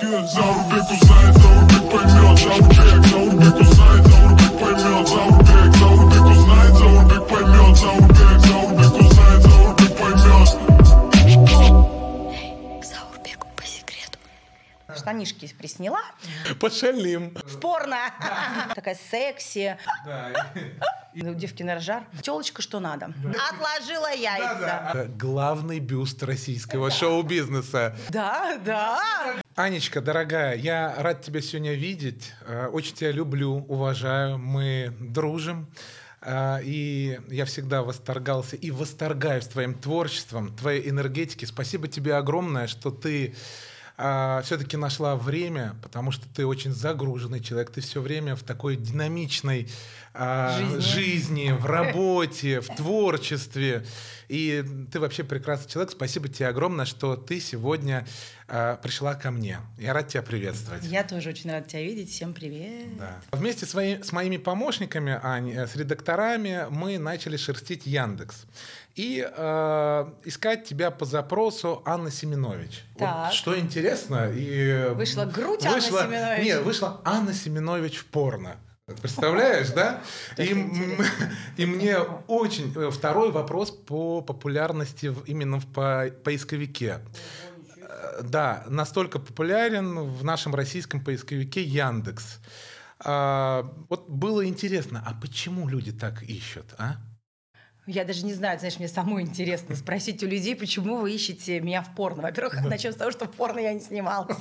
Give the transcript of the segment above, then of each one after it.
Заурбек узнает, Заурбек поймет, Заурбек, Заурбек узнает, Заурбек поймет, Заурбек, Заурбек узнает, Заурбек поймет, Заурбек, Заурбек узнает, Заурбек поймет. Заурбеку по секрету. Штанишки присняла. Пошалим. В порно. Такая секси. У девки на жар. Телочка что надо. Отложила яйца. Э, Главный бюст российского шоу-бизнеса. Да, да. Анечка, дорогая, я рад тебя сегодня видеть. Э, Очень тебя люблю, уважаю. Мы дружим. Э, И я всегда восторгался и восторгаюсь твоим творчеством, твоей энергетики. Спасибо тебе огромное, что ты все-таки нашла время, потому что ты очень загруженный человек. Ты все время в такой динамичной а, Жизни. жизни, в работе, в творчестве. И ты вообще прекрасный человек. Спасибо тебе огромное, что ты сегодня а, пришла ко мне. Я рад тебя приветствовать. Я тоже очень рада тебя видеть. Всем привет. Да. Вместе с, свои- с моими помощниками, Ань, э, с редакторами, мы начали шерстить Яндекс. И э, искать тебя по запросу Анна Семенович. Вот Так. что интересно, и Вышла грудь вышла- Семенович. Нет, вышла Анна Семенович в порно. Представляешь, да? И, и мне очень э, второй вопрос по популярности именно в по- поисковике. Э, Да, настолько популярен в нашем российском поисковике Яндекс. А, вот было интересно, а почему люди так ищут, а? Я даже не знаю, знаешь, мне самой интересно спросить у людей, почему вы ищете меня в порно. Во-первых, начнем с того, что в порно я не снималась.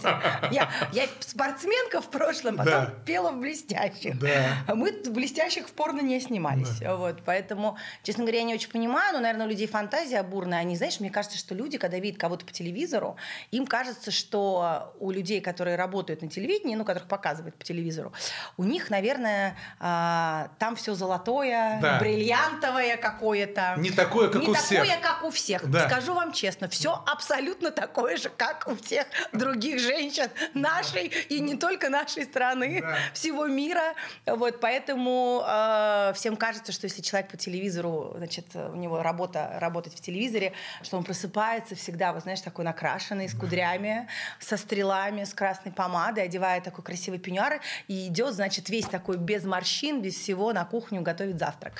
Я, я спортсменка в прошлом, потом Да. пела в блестящих. Да. А мы в блестящих в порно не снимались. Вот, поэтому, честно говоря, я не очень понимаю, но, наверное, у людей фантазия бурная. Они, знаешь, мне кажется, что люди, когда видят кого-то по телевизору, им кажется, что у людей, которые работают на телевидении, ну, которых показывают по телевизору, у них, наверное, а, там все золотое, Да. бриллиантовое какое-то. Не такое, как Не у такое, всех. как у всех. Да. Скажу вам честно, все абсолютно такое же, как у всех других женщин нашей и не только нашей страны, Да. всего мира. Вот, поэтому э, всем кажется, что если человек по телевизору, значит, у него работа работать в телевизоре, что он просыпается всегда, вот знаешь, такой накрашенный, с кудрями, со стрелами, с красной помадой, одевает такой красивый пеньюар и идет, значит, весь такой без морщин, без всего на кухню готовить завтрак.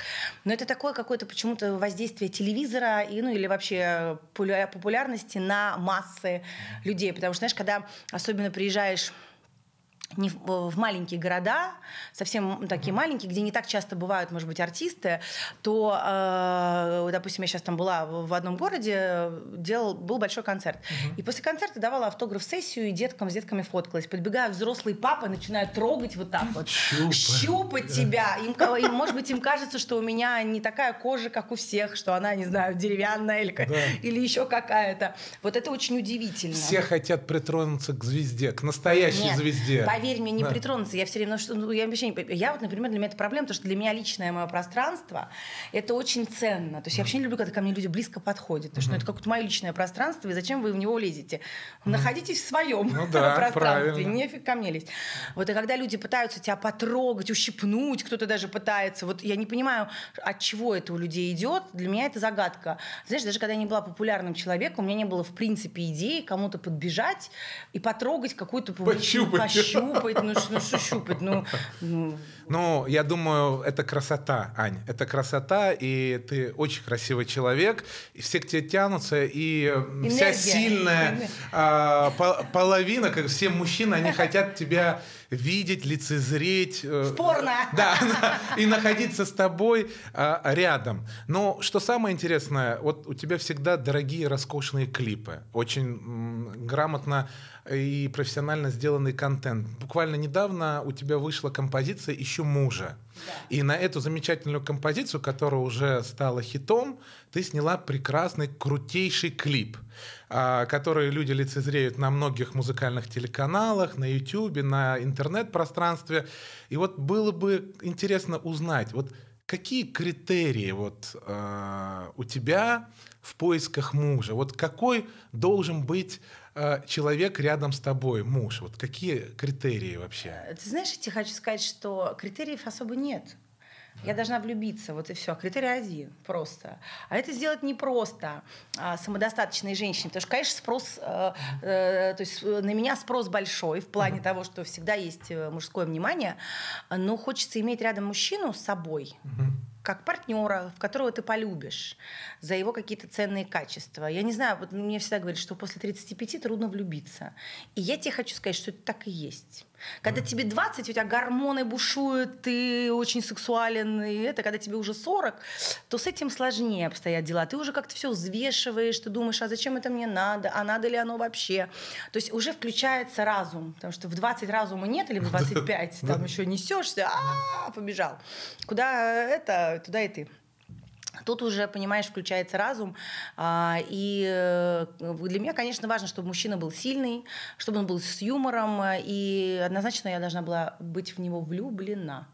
Но это такое какое-то почему-то воздействие телевизора и, ну, или вообще популя- популярности на массы людей. Потому что, знаешь, когда особенно приезжаешь не в, в маленькие города, совсем такие маленькие, где не так часто бывают, может быть, артисты, то, э, допустим, я сейчас там была в, одном городе, делал, был большой концерт. И после концерта давала автограф-сессию, и деткам с детками фоткалась. Подбегают взрослые папы, начинают трогать вот так вот. Щупать. Щупать тебя. Им, им, может быть, им кажется, что у меня не такая кожа, как у всех, что она, не знаю, деревянная или, Да. или еще какая-то. Вот это очень удивительно. Все хотят притронуться к звезде, к настоящей Нет, звезде. Поверь мне, не Да. притронуться. Я все время, ну, ну, я вообще не Я вот, например, для меня это проблема, потому что для меня личное мое пространство это очень ценно. То есть я вообще не люблю, когда ко мне люди близко подходят. Потому что ну, это как-то мое личное пространство, и зачем вы в него лезете? Находитесь в своем Ну да, пространстве, правильно. нефиг ко мне лезть. Вот и когда люди пытаются тебя потрогать, ущипнуть, кто-то даже пытается, вот я не понимаю, от чего это у людей идет. Для меня это загадка. Знаешь, даже когда я не была популярным человеком, у меня не было в принципе идеи кому-то подбежать и потрогать какую-то публичную- Пощупать. пощупать, ну что, ну что щупать, ну, ну, Ну, я думаю, это красота, Ань. Это красота, и ты очень красивый человек. И все к тебе тянутся, и э, вся Энергия. сильная Энергия. а, по- половина, как все мужчины, они хотят тебя видеть, лицезреть. э, В порно. Да, и находиться с тобой а, рядом. Но что самое интересное, вот у тебя всегда дорогие, роскошные клипы. Очень грамотно и профессионально сделанный контент. Буквально недавно у тебя вышла композиция «Ищу мужа». И на эту замечательную композицию, которая уже стала хитом, ты сняла прекрасный, крутейший клип, а, который люди лицезреют на многих музыкальных телеканалах, на YouTube, на интернет-пространстве. И вот было бы интересно узнать, вот какие критерии вот, э, у тебя в поисках мужа? Вот какой должен быть человек рядом с тобой, муж? Вот какие критерии вообще? Ты знаешь, я тебе хочу сказать, что критериев особо нет. Я должна влюбиться, вот и все. Критерий один просто. А это сделать непросто а, самодостаточной женщине, потому что, конечно, спрос, э, э, то есть э, на меня спрос большой в плане того, что всегда есть э, мужское внимание, но хочется иметь рядом мужчину с собой как партнера, в которого ты полюбишь за его какие-то ценные качества. Я не знаю, вот мне всегда говорят, что после 35 трудно влюбиться. И я тебе хочу сказать, что это так и есть. Когда тебе 20, у тебя гормоны бушуют, ты очень сексуален, и это, когда тебе уже 40, то с этим сложнее обстоят дела. Ты уже как-то все взвешиваешь, ты думаешь, а зачем это мне надо, а надо ли оно вообще. То есть уже включается разум, потому что в 20 разума нет, или в 25 там еще несешься, а побежал. Куда это, туда и ты. Тут уже, понимаешь, включается разум. а, И э, для меня, конечно, важно, чтобы мужчина был сильный, чтобы он был с юмором. э, И однозначно я должна была быть в него влюблена.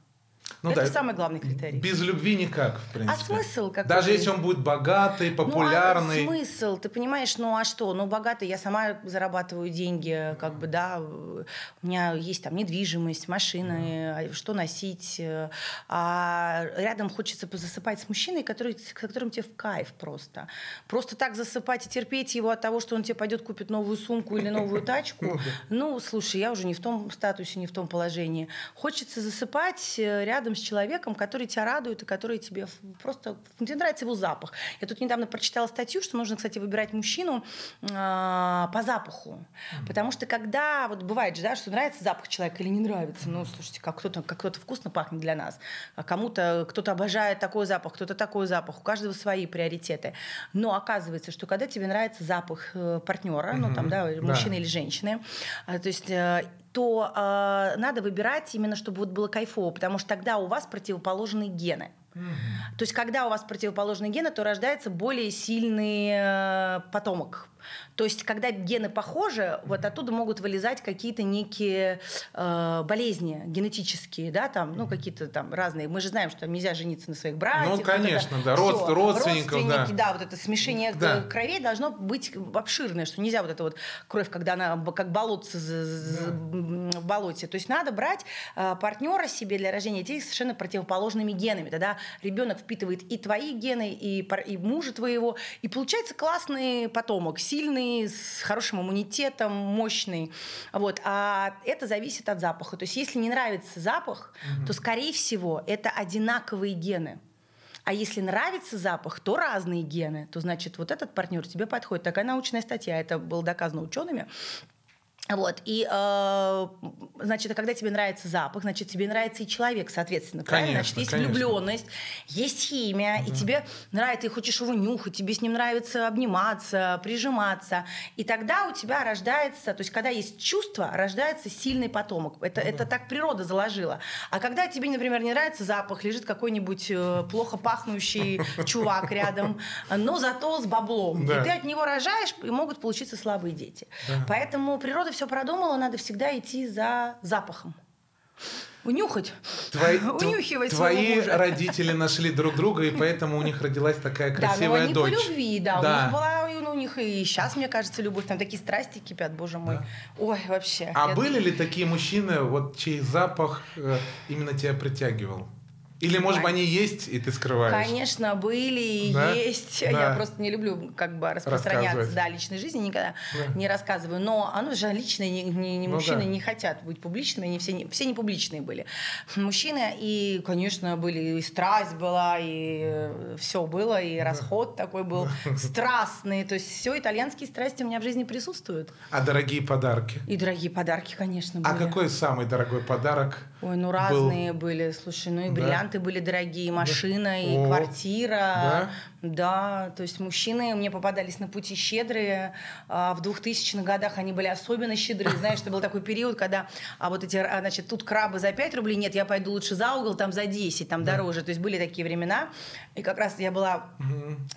Ну Это да, самый главный критерий. Без любви никак, в принципе. А смысл какой? Даже если он будет богатый, популярный. Ну, а смысл? Ты понимаешь, ну а что? Ну, богатый, я сама зарабатываю деньги, как бы, да. У меня есть там недвижимость, машины, а что носить. э, А рядом хочется засыпать с мужчиной, который, с которым тебе в кайф просто. Просто так засыпать и терпеть его от того, что он тебе пойдет купит новую сумку или новую тачку. Ну, слушай, я уже не в том статусе, не в том положении. Хочется засыпать э, рядом с человеком, который тебя радует и который тебе просто... Тебе нравится его запах. Я тут недавно прочитала статью, что нужно, кстати, выбирать мужчину а, по запаху. Потому что когда... Вот бывает же, да, что нравится запах человека или не нравится. Ну, слушайте, как кто-то как кто-то вкусно пахнет для нас, а кому-то кто-то обожает такой запах, кто-то такой запах. У каждого свои приоритеты. Но оказывается, что когда тебе нравится запах э, партнера, ну, там, да, мужчины или женщины, а, то есть э, то э, надо выбирать именно, чтобы вот было кайфово, потому что тогда у вас противоположные гены. То есть, когда у вас противоположные гены, то рождается более сильный э, потомок. То есть, когда гены похожи, вот оттуда могут вылезать какие-то некие э, болезни генетические, да, там, ну, какие-то там разные. Мы же знаем, что нельзя жениться на своих. Ну, вот это конечно, да, всё. род- родственников, да. Да, вот это смешение Да. кровей должно быть обширное, что нельзя вот это вот кровь, когда она как болотце м, в болоте. То есть надо брать э, партнера себе для рождения детей совершенно противоположными генами. Тогда ребенок впитывает и твои гены, и, и мужа твоего, и получается классный потомок, сильный, с хорошим иммунитетом, мощный. Вот. А это зависит от запаха. То есть если не нравится запах, то, скорее всего, это одинаковые гены. А если нравится запах, то разные гены. То значит, вот этот партнер тебе подходит. Такая научная статья. Это было доказано учеными. Вот, и, э, значит, а когда тебе нравится запах, значит, тебе нравится и человек, соответственно, правильно? Конечно, Значит, есть конечно. влюбленность, есть химия, и тебе нравится, ты хочешь его нюхать, тебе с ним нравится обниматься, прижиматься. И тогда у тебя рождается, то есть когда есть чувство, рождается сильный потомок. Это, это так природа заложила. А когда тебе, например, не нравится запах, лежит какой-нибудь э, плохо пахнущий чувак рядом, но зато с баблом, Да. и ты от него рожаешь, и могут получиться слабые дети. Поэтому природа все продумала, надо всегда идти за запахом. Унюхать. Твои, Унюхивать твои родители нашли друг друга, и поэтому у них родилась такая Да, но красивая они дочь. по любви, да. У них была и у них и сейчас, мне кажется, любовь. Там такие страсти кипят, боже мой. Ой, вообще. А Я- были ли такие мужчины, вот чей запах э, именно тебя притягивал? Или, может быть, они есть, и ты скрываешь? Конечно, были и Да? есть. Да. Я просто не люблю как бы распространяться да, личной жизни, никогда Да. не рассказываю. Но оно же личное, не, не- не Ну мужчины да. не хотят быть публичными, они все не, все не публичные были. Мужчины, и, конечно, были, и страсть была, и все было, и расход такой был страстный. То есть все итальянские страсти у меня в жизни присутствуют. А дорогие подарки? И дорогие подарки, конечно, были. А какой самый дорогой подарок? Ой, ну был? разные были. Слушай, ну и Да? Бриллианты были дорогие, и машина, и О, квартира. да? Да, то есть мужчины мне попадались на пути щедрые. А в 2000-х годах они были особенно щедрые. Знаешь, это был такой период, когда а вот эти, а, значит, тут крабы за 5 рублей, нет, я пойду лучше за угол, там за 10, там дороже. То есть были такие времена. И как раз я была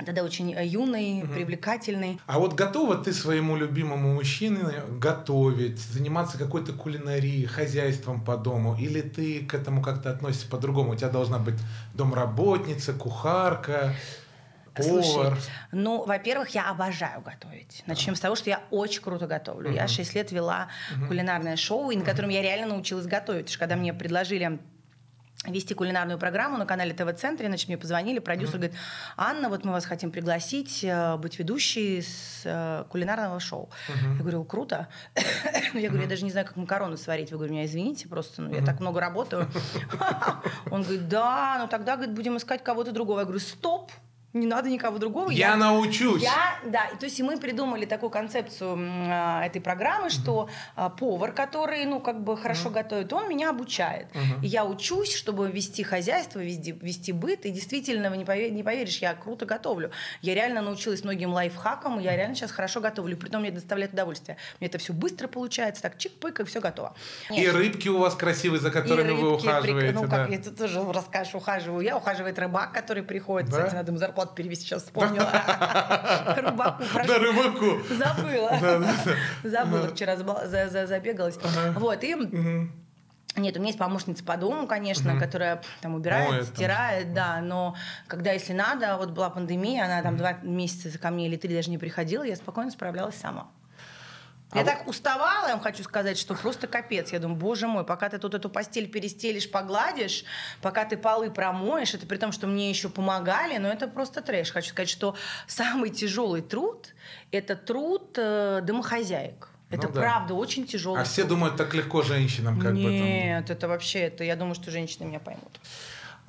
тогда очень э, юной, привлекательной. А вот готова ты своему любимому мужчине готовить, заниматься какой-то кулинарией, хозяйством по дому? Или ты к этому как-то относишься по-другому? У тебя должна быть домработница, кухарка, повар. Слушай, ну, во-первых, я обожаю готовить. Начнем с того, что я очень круто готовлю. Я 6 лет вела кулинарное шоу, и на котором я реально научилась готовить. Потому что когда мне предложили вести кулинарную программу на канале ТВ-центре, значит, мне позвонили, продюсер говорит, Анна, вот мы вас хотим пригласить э, быть ведущей с э, кулинарного шоу. Я говорю, круто. Я говорю, я даже не знаю, как макароны сварить. Вы говорю, меня извините, просто ну, я так много работаю. Он говорит, да, ну тогда, говорит, будем искать кого-то другого. Я говорю, стоп, не надо никого другого. Я научусь. Я, да, и то есть и мы придумали такую концепцию а, этой программы, что а, повар, который, ну, как бы хорошо готовит, он меня обучает. И я учусь, чтобы вести хозяйство, вести, вести быт, и действительно, вы не, пове- не поверишь, я круто готовлю. Я реально научилась многим лайфхакам, и я реально сейчас хорошо готовлю, притом мне доставляет удовольствие. Мне это все быстро получается, так чик-пык, и все готово. И рыбки у вас красивые, за которыми И вы рыбки, прик- ухаживаете. Ну, да. как я тут тоже расскажешь, ухаживаю. Я ухаживает рыбак, который приходит. Да? Кстати, надо ему зарплату перевести, сейчас вспомнила. Рыбаку. Да, рыбаку. Забыла. Забыла, вчера забегалась. Вот, и... Нет, у меня есть помощница по дому, конечно, которая там убирает, там. стирает, да, но когда, если надо, вот была пандемия, она там два месяца ко мне или три даже не приходила, я спокойно справлялась сама. А Я вот- так уставала, я вам хочу сказать, что просто капец. Я думаю, боже мой, пока ты тут эту постель перестелишь, погладишь, пока ты полы промоешь, это при том, что мне еще помогали, но это просто трэш. Хочу сказать, что самый тяжелый труд – это труд э, домохозяек. Это Ну да. правда очень тяжелый А все труд. думают, так легко женщинам как бы там. Нет, это вообще, это я думаю, что женщины меня поймут.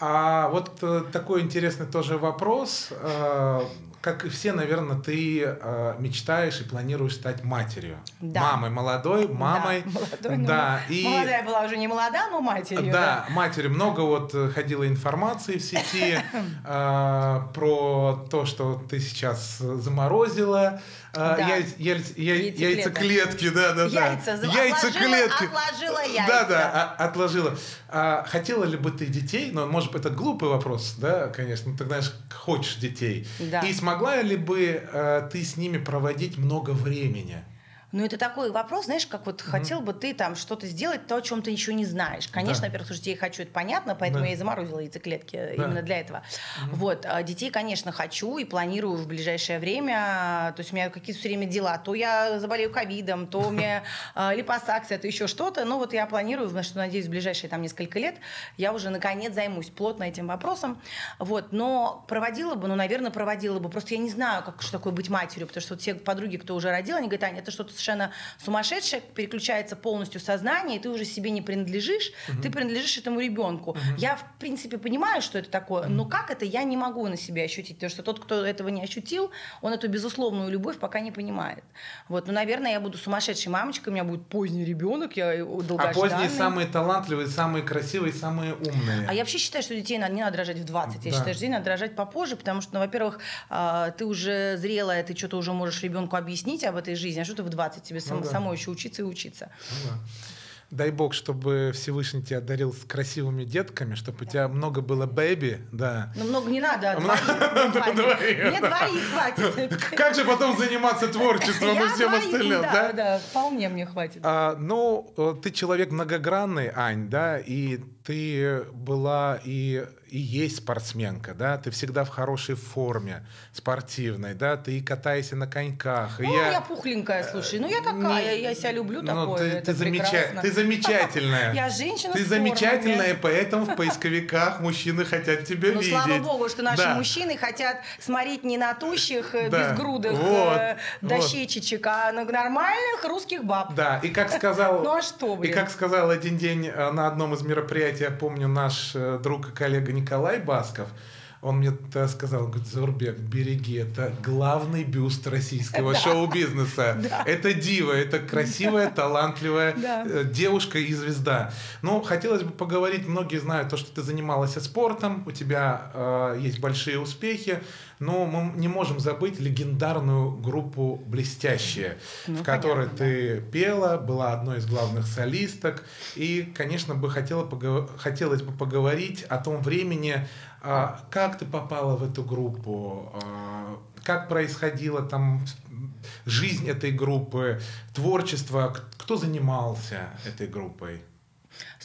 А вот э, такой интересный тоже вопрос. Э, как и все, наверное, ты э, мечтаешь и планируешь стать матерью. Да. Мамой молодой, мамой. Да, молодой, ну, да, и Молодая была уже не молода, но матерью. да, матерью. Много вот э, ходило информации в сети э, про то, что ты сейчас э, заморозила Да. яйц- яйц- яй- Яйцеклетки. да, да, да. Яйца, Яйцеклетки. отложила- яйца. Да, да, а- отложила. А хотела ли бы ты детей? Ну, может быть, это глупый вопрос, да, конечно. Ты знаешь, хочешь детей. Да. И смогла ли бы э, ты с ними проводить много времени? Ну, это такой вопрос, знаешь, как вот хотел бы ты там что-то сделать, то, о чем ты еще не знаешь. Конечно, Да. во-первых, детей хочу, это понятно, поэтому Да. я и заморозила яйцеклетки Да. именно для этого. Вот, а детей, конечно, хочу и планирую в ближайшее время. То есть у меня какие-то все время дела. То я заболею ковидом, то у меня а, липосакция, то еще что-то. Ну, вот я планирую, на что, надеюсь, в ближайшие там несколько лет я уже, наконец, займусь плотно этим вопросом. Вот, но проводила бы, ну, наверное, проводила бы. Просто я не знаю, как, что такое быть матерью, потому что вот все подруги, кто уже родил, они говорят, Аня, это что-то совершенно сумасшедшее, переключается полностью сознание, и ты уже себе не принадлежишь, ты принадлежишь этому ребенку. Я, в принципе, понимаю, что это такое, но как это, я не могу на себе ощутить, потому что тот, кто этого не ощутил, он эту безусловную любовь пока не понимает. Вот, ну, наверное, я буду сумасшедшей мамочкой, у меня будет поздний ребенок, я А долгожданный. поздние самые талантливые, самые красивые, самые умные. А я вообще считаю, что детей не надо рожать в 20. Я Да. считаю, что детей надо рожать попозже, потому что, ну, во-первых, а, ты уже зрелая, ты что-то уже можешь ребенку объяснить об этой жизни, а что ты в 20? Тебе сам- Ну да. самой еще учиться и учиться. Ну да. Дай бог, чтобы Всевышний тебя одарил с красивыми детками, чтобы у тебя много было бэби, да. Ну, много не надо, а двоих, мне Двоих. хватит. Мне двоих хватит. Как же потом заниматься творчеством и всем остальным, да? да? Да, вполне мне хватит. А, ну, э, ты человек многогранный, Ань, да, и ты была и, и есть спортсменка, да, ты всегда в хорошей форме спортивной, да, ты и катаешься на коньках. Ну, я... я пухленькая, слушай. Ну, я такая, я себя люблю Ну, такое. ты, это ты замеча- ты замечательная. Я женщина Ты замечательная, поэтому в поисковиках мужчины хотят тебя Ну, видеть. слава богу, что наши мужчины хотят смотреть не на тущих, э, безгрудых э, дощечек, а на нормальных русских баб. Да, и как сказал, Ну, а что, и как сказал один день э, на одном из мероприятий, я помню, наш э, друг и коллега Николай Басков, он мне сказал, говорит, Зурбек, береги, это главный бюст российского шоу-бизнеса. Это дива, это красивая, талантливая Да. э, девушка и звезда. Ну, хотелось бы поговорить, многие знают то, что ты занималась спортом, у тебя э, есть большие успехи, но мы не можем забыть легендарную группу «Блестящие», Ну, в которой понятно, ты пела, была одной из главных солисток, и, конечно, бы хотела пого- хотелось бы поговорить о том времени, а, как ты попала в эту группу, а, как происходила там жизнь этой группы, творчество, кто занимался этой группой?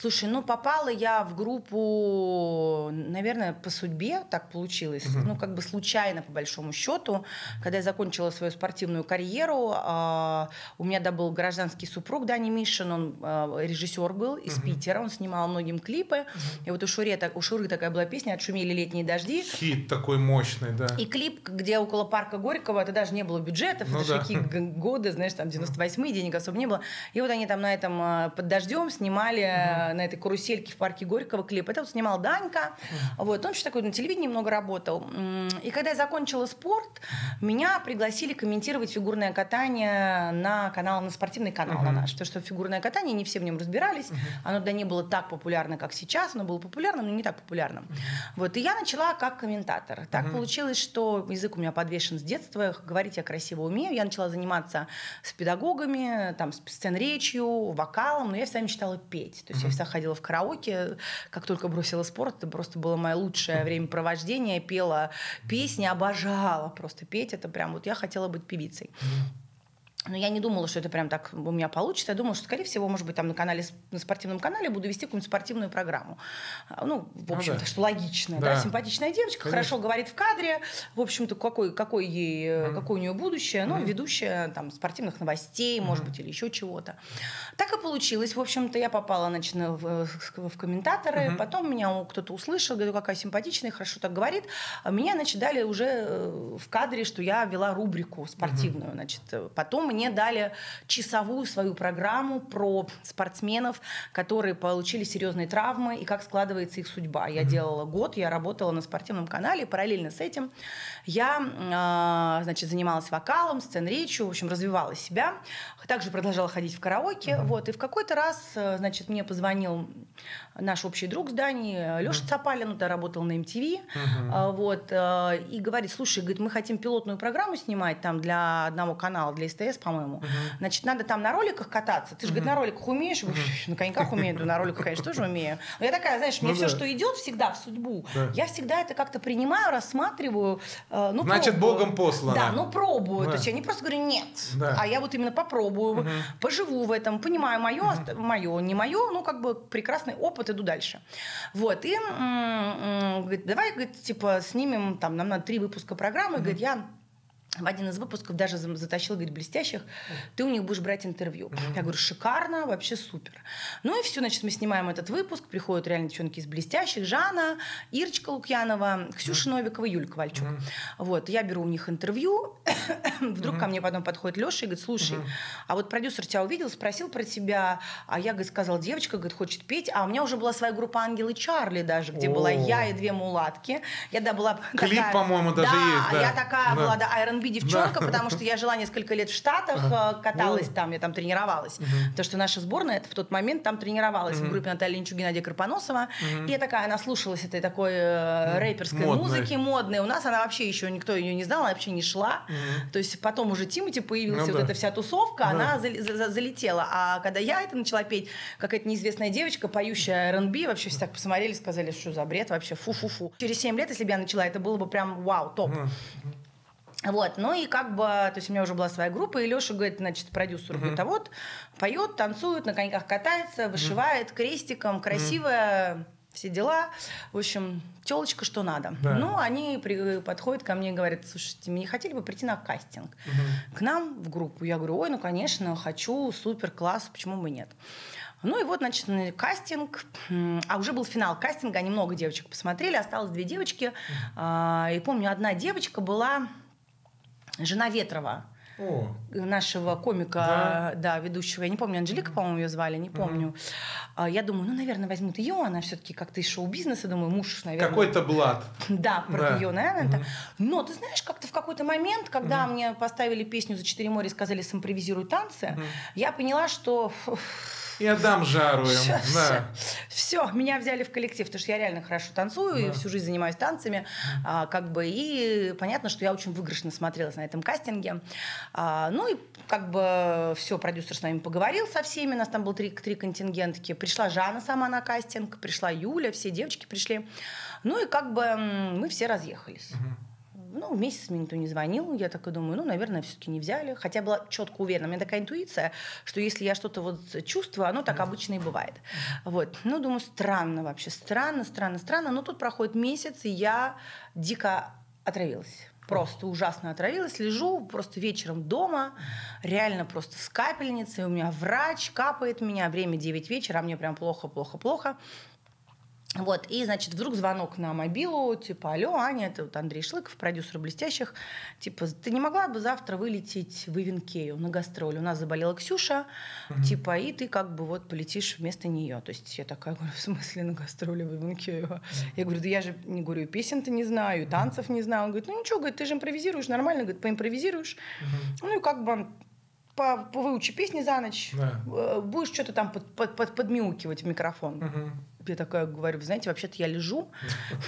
Слушай, ну попала я в группу, наверное, по судьбе так получилось. Ну, как бы случайно, по большому счету. Когда я закончила свою спортивную карьеру, а, у меня да, был гражданский супруг Дани Мишин, он а, режиссер был из Питера, он снимал многим клипы. И вот у Шуре, так- у Шуры такая была песня «Отшумели летние дожди». Хит такой мощный, да. И клип, где около парка Горького, это даже не было бюджетов, Ну это же да. какие г- годы, знаешь, там 98-й, денег особо не было. И вот они там на этом э, под дождем снимали э, на этой карусельке в парке Горького клип. Это вот снимал Данька. Вот, он еще такой на телевидении много работал. И когда я закончила спорт, меня пригласили комментировать фигурное катание на канал, на спортивный канал на наш. Потому что фигурное катание, не все в нем разбирались. Оно тогда не было так популярно, как сейчас. Оно было популярным, но не так популярным. Вот, и я начала как комментатор. Так получилось, что язык у меня подвешен с детства, говорить я красиво умею. Я начала заниматься с педагогами, там, с сцен-речью, вокалом, но я всегда мечтала петь. То есть я всегда ходила в караоке, как только бросила спорт, это просто было мое лучшее времяпровождение. Пела песни, обожала просто петь. Это прям вот я хотела быть певицей. Но я не думала, что это прям так у меня получится. Я думала, что, скорее всего, может быть, там на канале, на спортивном канале буду вести какую-нибудь спортивную программу. А, Ну, в Ну общем-то, да. что логично. Да. Да. Симпатичная девочка, Конечно. хорошо говорит в кадре. В общем-то, какой, какой ей, э, какое у нее будущее. Ну, ведущая там спортивных новостей, может быть, или еще чего-то. Так и получилось. В общем-то, я попала, значит, на- в, в комментаторы. Потом меня кто-то услышал, говорю, какая симпатичная, хорошо так говорит. Меня, значит, дали уже э, в кадре, что я вела рубрику спортивную. Значит, э, потом мне дали часовую свою программу про спортсменов, которые получили серьезные травмы и как складывается их судьба. Я делала год, я работала на спортивном канале, и параллельно с этим я, э, значит, занималась вокалом, сцен-речью, в общем, развивала себя. Также продолжала ходить в караоке. Вот. И в какой-то раз, значит, мне позвонил наш общий друг с Данией, Леша Цапалин, он тогда работал на MTV, а, вот, э, и говорит, слушай, говорит, мы хотим пилотную программу снимать там для одного канала, для СТС, по-моему. Значит, надо там на роликах кататься. Ты же, говорит, на роликах умеешь? Говорю, на коньках умею, да, на роликах, конечно, тоже умею. Но я такая, знаешь, мне Ну все, да. что идет всегда в судьбу, Да. я всегда это как-то принимаю, рассматриваю. э, ну, Значит, пробую. Богом послано. Да, ну пробую. Да. То есть я не просто говорю нет, Да. а я вот именно попробую, поживу в этом, понимаю, мое, мое, не мое, ну как бы прекрасный опыт, иду дальше. Вот, и говорит, давай, говорит, типа, снимем, там, нам надо три выпуска программы, говорит, я в один из выпусков даже за- затащил, говорит, блестящих, ты у них будешь брать интервью. Я говорю, шикарно, вообще супер. Ну и все, значит, мы снимаем этот выпуск, приходят реально девчонки из блестящих, Жанна, Ирочка Лукьянова, Ксюша Новикова, Юлька Ковальчук. Вот, я беру у них интервью, вдруг ко мне потом подходит Леша и говорит, слушай, а вот продюсер тебя увидел, спросил про тебя, а я, говорит, сказал, девочка, говорит, хочет петь, а у меня уже была своя группа Ангелы Чарли даже, где была я и две мулатки. Я, да, была Клип, такая- по-моему, даже есть, да. я такая Да. была, да, R&B девчонка, Да. потому что я жила несколько лет в Штатах, э, каталась там, я там тренировалась. Потому что наша сборная это в тот момент там тренировалась в группе Натальи Линчук, Геннадия Карпоносова. И я такая наслушалась этой такой э, рэперской Модной. музыки, модной. У нас она вообще еще, никто ее не знал, она вообще не шла. То есть потом уже Тимати появился, Ну вот да. эта вся тусовка, она зал- за- за- залетела. А когда я это начала петь, какая-то неизвестная девочка, поющая R&B, вообще все так посмотрели, сказали, что за бред вообще, фу-фу-фу. Через 7 лет, если бы я начала, это было бы прям вау, топ. Вот, ну и как бы, то есть у меня уже была своя группа, и Леша говорит, значит, продюсер, говорит, а вот поет, танцует, на коньках катается, вышивает крестиком, красивая, все дела. В общем, телочка, что надо. Да. Ну, они при- подходят ко мне и говорят, слушайте, мы не хотели бы прийти на кастинг к нам в группу? Я говорю, ой, ну, конечно, хочу, супер, класс, почему бы нет? Ну и вот, значит, на кастинг, а уже был финал кастинга, они много девочек посмотрели, осталось две девочки, А, и помню, одна девочка была жена Ветрова, О, нашего комика, да, ведущего. Я не помню, Анжелика, по-моему, ее звали, не помню. А, Я думаю, ну, наверное, возьмут ее, она все-таки как-то из шоу-бизнеса, думаю, муж, наверное. какой-то блат. Да, про Да. нее, наверное. так. Но ты знаешь, как-то в какой-то момент, когда мне поставили песню за четыре моря и сказали симпровизируй танцы, я поняла, что Я дам жару им. Да. все, меня взяли в коллектив, потому что я реально хорошо танцую и всю жизнь занимаюсь танцами, а, как бы и понятно, что я очень выигрышно смотрелась на этом кастинге. А, ну и как бы все, продюсер с нами поговорил со всеми, у нас там было три, три контингентки. Пришла Жанна сама на кастинг, пришла Юля, все девочки пришли. Ну и как бы мы все разъехались. Ну, месяц мне никто не звонил. Я так и думаю, ну, наверное, все-таки не взяли. Хотя была четко уверена. У меня такая интуиция, что если я что-то вот чувствую, оно так обычно и бывает. Вот. Ну, думаю, странно вообще. Странно, странно, странно. Но тут проходит месяц, и я дико отравилась. Просто ужасно отравилась. Лежу просто вечером дома, реально просто с капельницей. У меня врач капает меня. Время 9 вечера, а мне прям плохо, плохо, плохо. Вот, и, значит, вдруг звонок на мобилу, типа, алло, Аня, это вот Андрей Шлыков, продюсер «Блестящих», типа, ты не могла бы завтра вылететь в Ивенкею на гастроль? У нас заболела Ксюша, типа, и ты как бы вот полетишь вместо нее. То есть я такая говорю, в смысле на гастроли в Ивенкею? Я говорю, да я же, не говорю, песен-то не знаю, танцев не знаю. Он говорит, ну ничего, говорит, ты же импровизируешь нормально, говорит, поимпровизируешь. Ну и как бы по, выучи песни за ночь, Да. э, будешь что-то там под, под- под- подмяукивать в микрофон. Я такая говорю, вы знаете, вообще-то я лежу,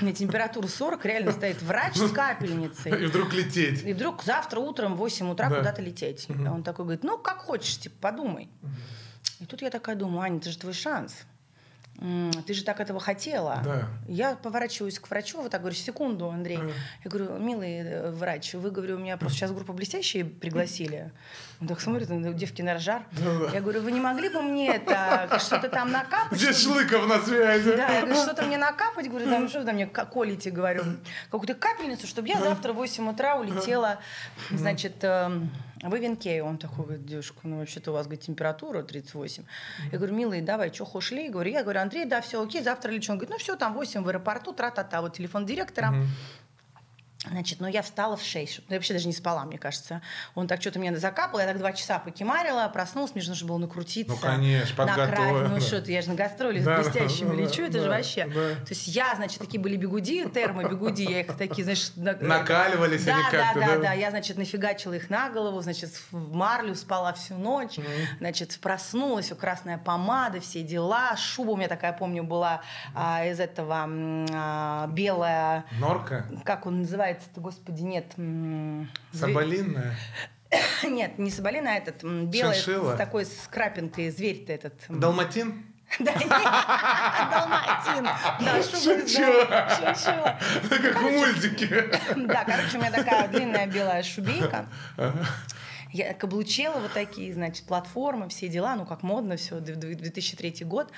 у меня температура 40, реально стоит врач с И капельницей. вдруг лететь. И вдруг завтра утром в 8 утра Да. куда-то лететь. А он такой говорит, ну, как хочешь, типа, подумай. И тут я такая думаю, Аня, это же твой шанс. Ты же так этого хотела. Да. Я поворачиваюсь к врачу, вот так говорю, секунду, Андрей. Я говорю, милый э, врач, вы, говорю, меня просто сейчас группа блестящие пригласили. Он так смотрит, ну, девки на ржар. Я говорю, вы не могли бы мне это что-то там накапать? Где Шлыков на связи? Да, я говорю, что-то мне накапать, говорю, там что вы там мне колите, говорю, какую-то капельницу, чтобы я завтра в 8 утра улетела, значит, эм, в Ивенкею. Он такой говорит, девушка, ну вообще-то у вас, говорит, температура 38. Я говорю, милый, давай, что хочешь ли? Говорю, я говорю, Андрей, да, все окей, завтра лечу. Он говорит, ну все, там 8 в аэропорту, тра-та-та, вот телефон директора. Значит, ну я встала в 6. Я вообще даже не спала, мне кажется. Он так что-то меня закапал, я так два часа покемарила, проснулась, мне же нужно было накрутиться. Ну, конечно, подготовила. Ну что ты, я же на гастроли с Да, блестящими да, лечу, это же да, вообще. да. То есть я, значит, такие были бегуди, термо-бегуди, я их такие, значит... на- Накаливались да, они да, как-то, да, да? да, я, значит, нафигачила их на голову, значит, в марлю спала всю ночь, значит, проснулась, у красная помада, все дела, шуба у меня такая, помню, была а, из этого а, белая, Норка? как он называется-то, господи, нет. Соболиная? Нет, не соболина, а этот белый, с такой с крапинкой, зверь-то этот. Далматин? Да, Далматин. Да, шуба Шучу. Как в мультике. Да, короче, у меня такая длинная белая шубейка. Я каблучела вот такие, значит, платформы, все дела, ну, как модно все, 2003 год.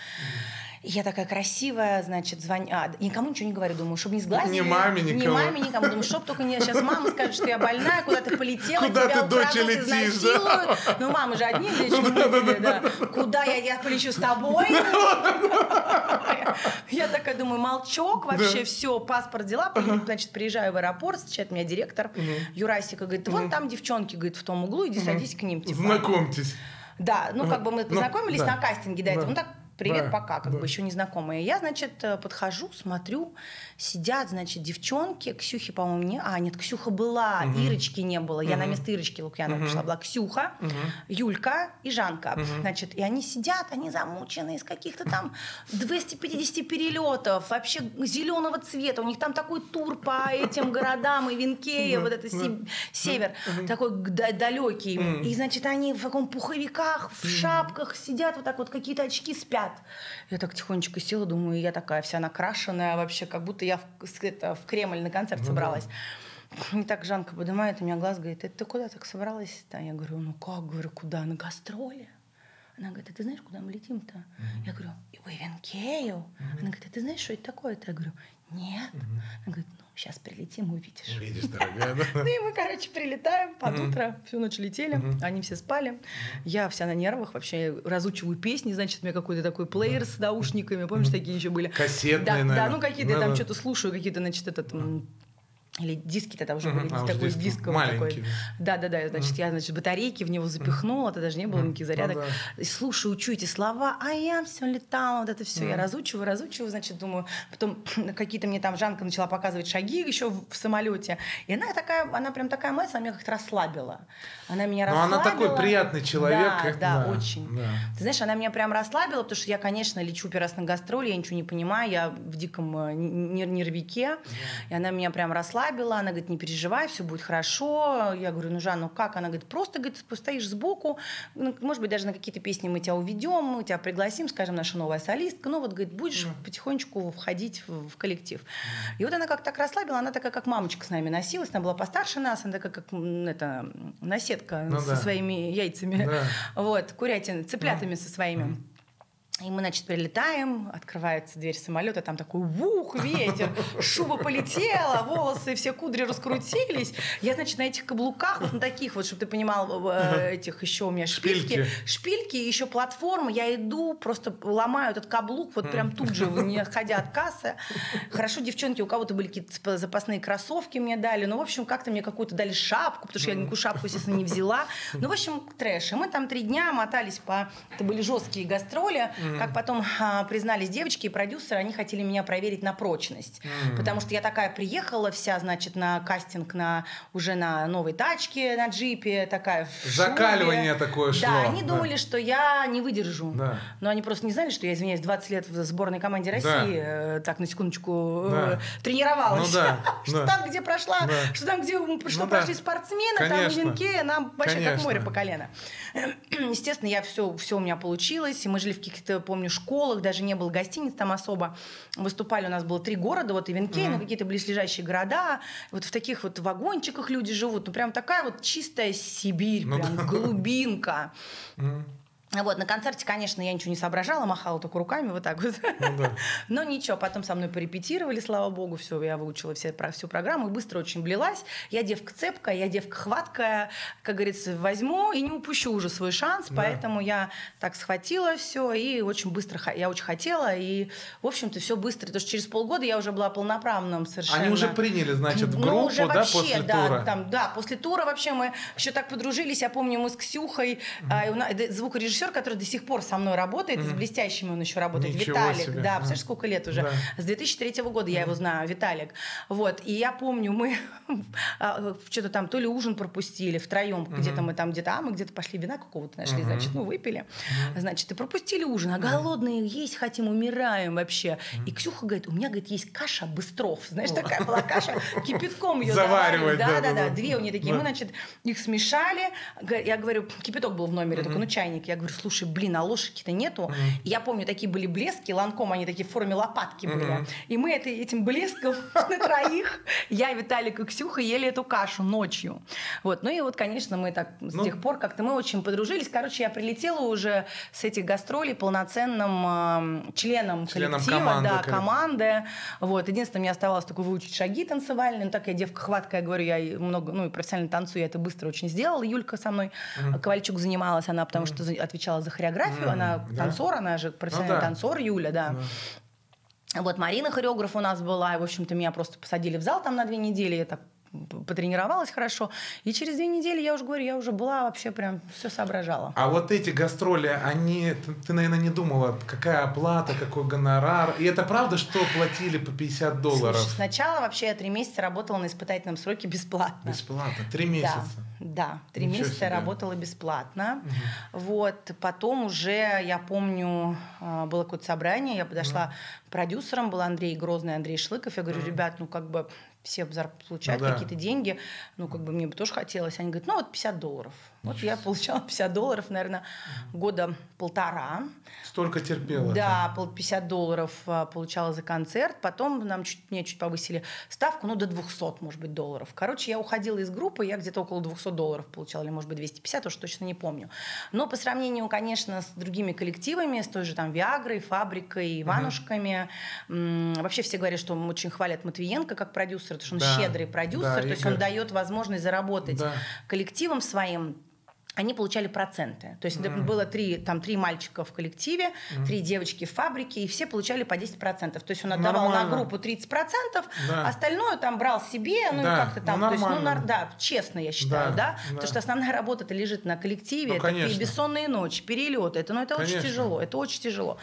И я такая красивая, значит, звоню, а, никому ничего не говорю, думаю, чтобы не сглазили. Ни маме, Ни никому. маме, никому. Думаю, чтоб только не... Сейчас мама скажет, что я больная, куда ты полетела, Куда тебя ты, украдут, летишь, да? Ну, мама же одни лечат мысли, да. Куда я, я полечу с тобой? Я такая думаю, молчок, вообще все, паспорт, дела. Значит, приезжаю в аэропорт, встречает меня директор Юрасика, говорит, вон там девчонки, говорит, в том углу, иди садись к ним. типа. Знакомьтесь. Да, ну как бы мы Ну, познакомились да. на кастинге до этого. Да. Ну так, привет, Да, пока, как да. бы еще не знакомые. Я, значит, э, подхожу, смотрю, сидят, значит, девчонки, Ксюхи, по-моему, не... А, нет, Ксюха была, Ирочки не было. Я на место Ирочки Лукьянова пришла. Была Ксюха, Юлька и Жанка. Значит, и они сидят, они замучены из каких-то там 250 перелетов, вообще зеленого цвета. У них там такой тур по этим городам, и Винкея, вот это се- север, такой далекий. И, значит, они в каком пуховиках, в шапках сидят, вот так вот какие-то очки спят. Я так тихонечко села, думаю, я такая вся накрашенная вообще, как будто я в, это, в Кремль на концерт собралась. И так Жанка поднимает у меня глаз, говорит, это ты куда так собралась-то? Я говорю, ну как, говорю, куда, на гастроли? Она говорит, а ты знаешь, куда мы летим-то? Я говорю, и в Ивенкею? Она говорит, а ты знаешь, что это такое-то? Я говорю, нет. Она говорит, ну, сейчас прилетим, увидишь. Видишь, дорогая, да? Ну и мы, короче, прилетаем под утро, всю ночь летели, они все спали. Я вся на нервах, вообще разучиваю песни, значит, у меня какой-то такой плеер с наушниками, помнишь, такие еще были? Кассетные, да, ну какие-то я там Да-да. что-то слушаю, какие-то, значит, этот... или диски тогда уже были, а, такой диски дисковый такой. Да, да, да. Значит, я, значит, батарейки в него запихнула, тогда даже не было никаких зарядок. Ну И слушаю, учу эти слова, а я все летала, вот это все. Я разучиваю, разучиваю, значит, думаю, потом какие-то мне там Жанка начала показывать шаги еще в, в самолете. И она такая, она прям такая мать, она меня как-то расслабила. Она меня Ну, расслабила. она такой приятный человек, Да, как- да, да, очень. да. Ты знаешь, она меня прям расслабила, потому что я, конечно, лечу первый раз на гастроли, я ничего не понимаю, я в диком э, нервике, и она меня прям расслабила. Расслабила. Она говорит, не переживай, все будет хорошо. Я говорю, ну, Жанна, ну как? Она говорит, просто, говорит, постоишь сбоку, ну, может быть, даже на какие-то песни мы тебя уведем, мы тебя пригласим, скажем, наша новая солистка. Ну, вот, говорит, будешь потихонечку входить в, в коллектив. И вот она как так расслабила, она такая, как мамочка с нами носилась, она была постарше нас, она такая, как это, наседка Ну со да. своими яйцами. Да. Вот, курятин, цыплятами со своими. И мы, значит, прилетаем, открывается дверь самолета, там такой вух, ветер, шуба полетела, волосы, все кудри раскрутились. Я, значит, на этих каблуках, вот на таких вот, чтобы ты понимал, э, этих еще у меня шпильки, Шпильки. шпильки, еще платформа, я иду, просто ломаю этот каблук, вот прям тут же, не отходя от кассы. Хорошо, девчонки, у кого-то были какие-то запасные кроссовки мне дали, ну, в общем, как-то мне какую-то дали шапку, потому что я никакую шапку, естественно, не взяла. Ну, в общем, трэш. И мы там три дня мотались по... Это были жесткие гастроли. Как потом а, признались девочки и продюсеры, они хотели меня проверить на прочность. Потому что я такая приехала вся, значит, на кастинг на уже на новой тачке, на джипе, такая в шубе. Закаливание такое шло, Да, они да. думали, что я не выдержу. Да. Но они просто не знали, что я, извиняюсь, 20 лет в сборной команде России, Да. э, так, на секундочку, Да. э, тренировалась. Ну да, Что да. там, где прошла, Да. что там, где что Ну да. прошли спортсмены, там Конечно. в венке, нам вообще как Конечно. море по колено. Естественно, я все, все у меня получилось. И мы жили в каких-то, помню, школах, даже не было гостиниц там особо. Выступали, у нас было три города, вот и Венке, и на какие-то близлежащие города. Вот в таких вот вагончиках люди живут. Ну, прям такая вот чистая Сибирь, Ну прям да. глубинка. М, Вот, на концерте, конечно, я ничего не соображала, махала только руками вот так вот. Ну да. Но ничего, потом со мной порепетировали, слава богу, все, я выучила все, про всю программу и быстро очень влилась. Я девка цепкая, я девка хваткая, как говорится, возьму и не упущу уже свой шанс, поэтому я так схватила все и очень быстро, я очень хотела, и, в общем-то, все быстро, потому что через полгода я уже была полноправным совершенно. Они уже приняли, значит, в Ну, группу, уже да, вообще, после да, тура? Там, да, после тура вообще мы еще так подружились. Я помню, мы с Ксюхой, а, и у звукорежиссер, который до сих пор со мной работает, с блестящими он еще работает, Ничего Виталик. себе. Да, представляешь, сколько лет уже? Да. С 2003 года я его знаю, Виталик. Вот, и я помню, мы а, что-то там то ли ужин пропустили втроем, где-то мы там где-то, а мы где-то пошли вина какого-то нашли, значит, ну выпили, значит, и пропустили ужин, а голодные есть хотим, умираем вообще. И Ксюха говорит, у меня, говорит, есть каша быстров, знаешь, такая была каша, кипятком ее Заваривать, Да, да, да, две у нее такие. Мы, значит, их смешали. Я говорю, кипяток был в номере, такой, ну, чайник. Я говорю, слушай, блин, а ложки-то нету. И я помню, такие были блески, ланком, они такие в форме лопатки были. И мы это, этим блеском на троих, я, Виталик и Ксюха, ели эту кашу ночью. Вот. Ну и вот, конечно, мы так с Ну. тех пор как-то мы очень подружились. Короче, я прилетела уже с этих гастролей полноценным эм, членом Членом коллектива, команды, да, команды. Вот. Единственное, мне оставалось только выучить шаги танцевальные. Ну, так я девка хваткая, говорю, я много, ну, и профессионально танцую, я это быстро очень сделала. Юлька со мной, Ковальчук занималась, она потому что за- отвечала за хореографию, она да. танцор, она же профессиональный Ну да. танцор, Юля, да. Вот Марина хореограф у нас была, и, в общем-то, меня просто посадили в зал там на две недели, я так потренировалась хорошо. И через две недели, я уже говорю, я уже была вообще прям все соображала. А вот эти гастроли, они, ты, ты, наверное, не думала, какая оплата, какой гонорар. И это правда, что платили по 50 долларов? Слушай, сначала вообще я три месяца работала на испытательном сроке бесплатно. Бесплатно. Три месяца. Да, да, три Ничего месяца себе. работала бесплатно. Вот, потом уже, я помню, а, было какое-то собрание, я подошла к продюсерам, был Андрей Грозный, Андрей Шлыков, я говорю, ребят, ну как бы все получают, Ну да. какие-то деньги, ну как бы мне бы тоже хотелось. Они говорят, ну вот 50 долларов. Вот я получала 50 долларов, наверное, года полтора. Столько терпела. Да, пол- 50 долларов а, получала за концерт. Потом нам чуть, мне чуть повысили ставку, ну, до 200, может быть, долларов. Короче, я уходила из группы, я где-то около 200 долларов получала, или, может быть, 250, уж точно не помню. Но по сравнению, конечно, с другими коллективами, с той же там Виагрой, Фабрикой, Иванушками, м, вообще все говорят, что очень хвалят Матвиенко как продюсера, потому что он Да, щедрый продюсер, да, то есть он дает возможность заработать Да. коллективом своим они получали проценты. То есть это было три, там, три мальчика в коллективе, три девочки в фабрике, и все получали по 10%. То есть он отдавал Нормально. на группу 30%, Да. остальное там брал себе, ну Да, и как-то ну, там. то есть, ну, нар- да, честно, я считаю, Да, да. да. Потому что основная работа-то лежит на коллективе. Ну, это конечно. и бессонные ночи, перелеты. Это, ну, это очень Конечно. тяжело. Это очень тяжело.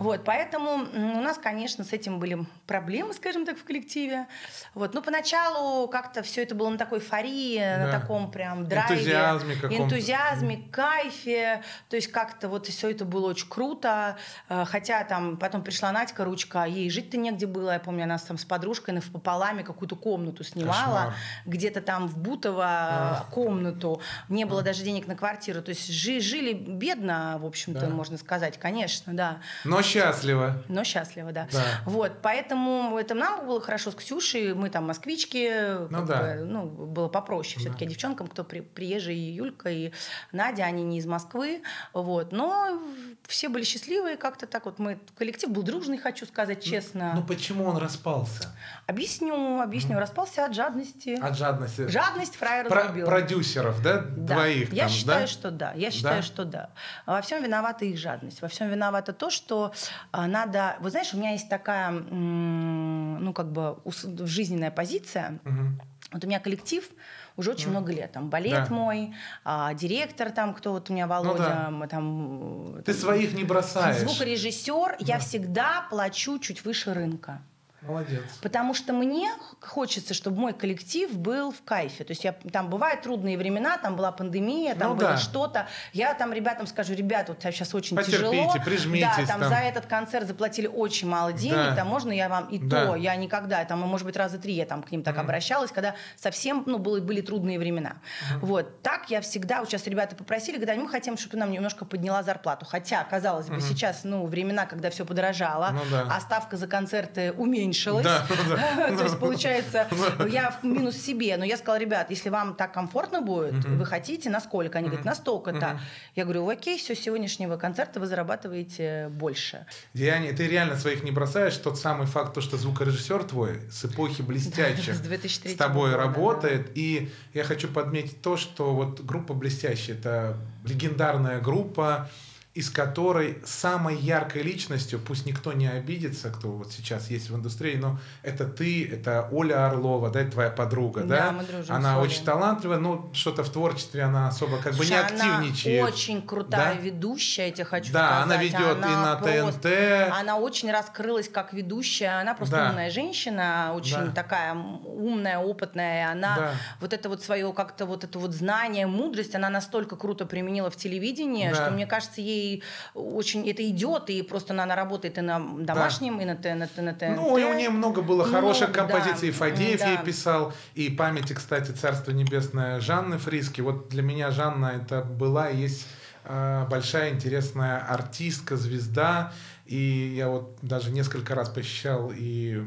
Вот, поэтому у нас, конечно, с этим были проблемы, скажем так, в коллективе. Вот. Ну, поначалу как-то все это было на такой эйфории, на Да. таком прям драйве. Энтузиазме каком-то. энтузиазме, энтузиазме, кайфе. То есть как-то вот все это было очень круто. Э, Хотя там потом пришла Надька Ручка, ей жить-то негде было. Я помню, она там с подружкой на пополами какую-то комнату снимала. Где-то там в Бутово э, комнату. Не было даже денег на квартиру. То есть жи- жили бедно, в общем-то, Да. можно сказать. Конечно, да. Но счастливо. Но счастливо, да. Да. Вот, поэтому это нам было хорошо с Ксюшей, мы там москвички, Ну да. бы, ну, было попроще все-таки. А девчонкам, кто при, приезжие, и Юлька, и Надя, они не из Москвы, вот. Но все были счастливы, как-то так вот мы, коллектив был дружный, хочу сказать честно. Ну почему он распался? объясню, объясню, распался от жадности. От жадности. Жадность фраера Про- разлюбила. продюсеров, да? Да. Двоих Я там, считаю, да? что да. Я считаю, Да? что да. Во всем виновата их жадность. Во всем виновато то, что а, надо. Вот знаешь, у меня есть такая, ну как бы жизненная позиция. Мгм. Вот у меня коллектив уже очень много лет. Там балет Да. мой, а, директор там, кто вот у меня Володя, да. мы там. Ты своих не бросаешь. Звукорежиссер, я всегда плачу чуть выше рынка. Молодец. Потому что мне хочется, чтобы мой коллектив был в кайфе. То есть я, там бывают трудные времена, там была пандемия, там Ну было да. что-то. Я там ребятам скажу, ребята, вот сейчас очень Потерпите, тяжело. прижмитесь Да, там, там. за этот концерт заплатили очень мало денег, Да. там можно я вам и Да. то, я никогда, там, может быть, раза три я там к ним так обращалась, когда совсем, ну, было, были трудные времена. Вот, так я всегда, вот сейчас ребята попросили, говорят, мы хотим, чтобы ты нам немножко подняла зарплату. Хотя, казалось бы, сейчас, ну, времена, когда все подорожало, Ну да. а ставка за концерты уменьшилась. Да, да. То есть, получается, я в минус себе. Но я сказала, ребят, если вам так комфортно будет, вы хотите, на сколько? Они говорят, на столько-то. Я говорю, окей, все, сегодняшнего концерта вы зарабатываете больше. Деяние, ты реально своих не бросаешь. Тот самый факт, то, что звукорежиссер твой с эпохи блестящих с 2003 с тобой работает. И я хочу подметить то, что вот группа блестящая это легендарная группа, из которой самой яркой личностью, пусть никто не обидится, кто вот сейчас есть в индустрии, но это ты, это Оля Орлова, да, это твоя подруга, да? Да, мы дружим Она очень талантливая, но что-то в творчестве она особо как бы не Слушай, активничает. Она очень крутая Да? ведущая, я тебе хочу Да, сказать. она ведет и на просто- ТНТ. Она очень раскрылась как ведущая. Она просто Да. умная женщина, очень Да. такая умная, опытная. Она Да. вот это вот свое как-то вот это вот знание, мудрость, она настолько круто применила в телевидении, Да. что мне кажется, ей очень это идет, и просто она, она работает и на домашнем, и на, Т- на, Т- на ТНТ. Ну, и у нее много было хороших Много, композиций. да. Фадеев Да. ей писал. И памяти, кстати, Царство Небесное Жанны Фриски. Вот для меня Жанна это была и есть э, большая интересная артистка, звезда. И я вот даже несколько раз посещал и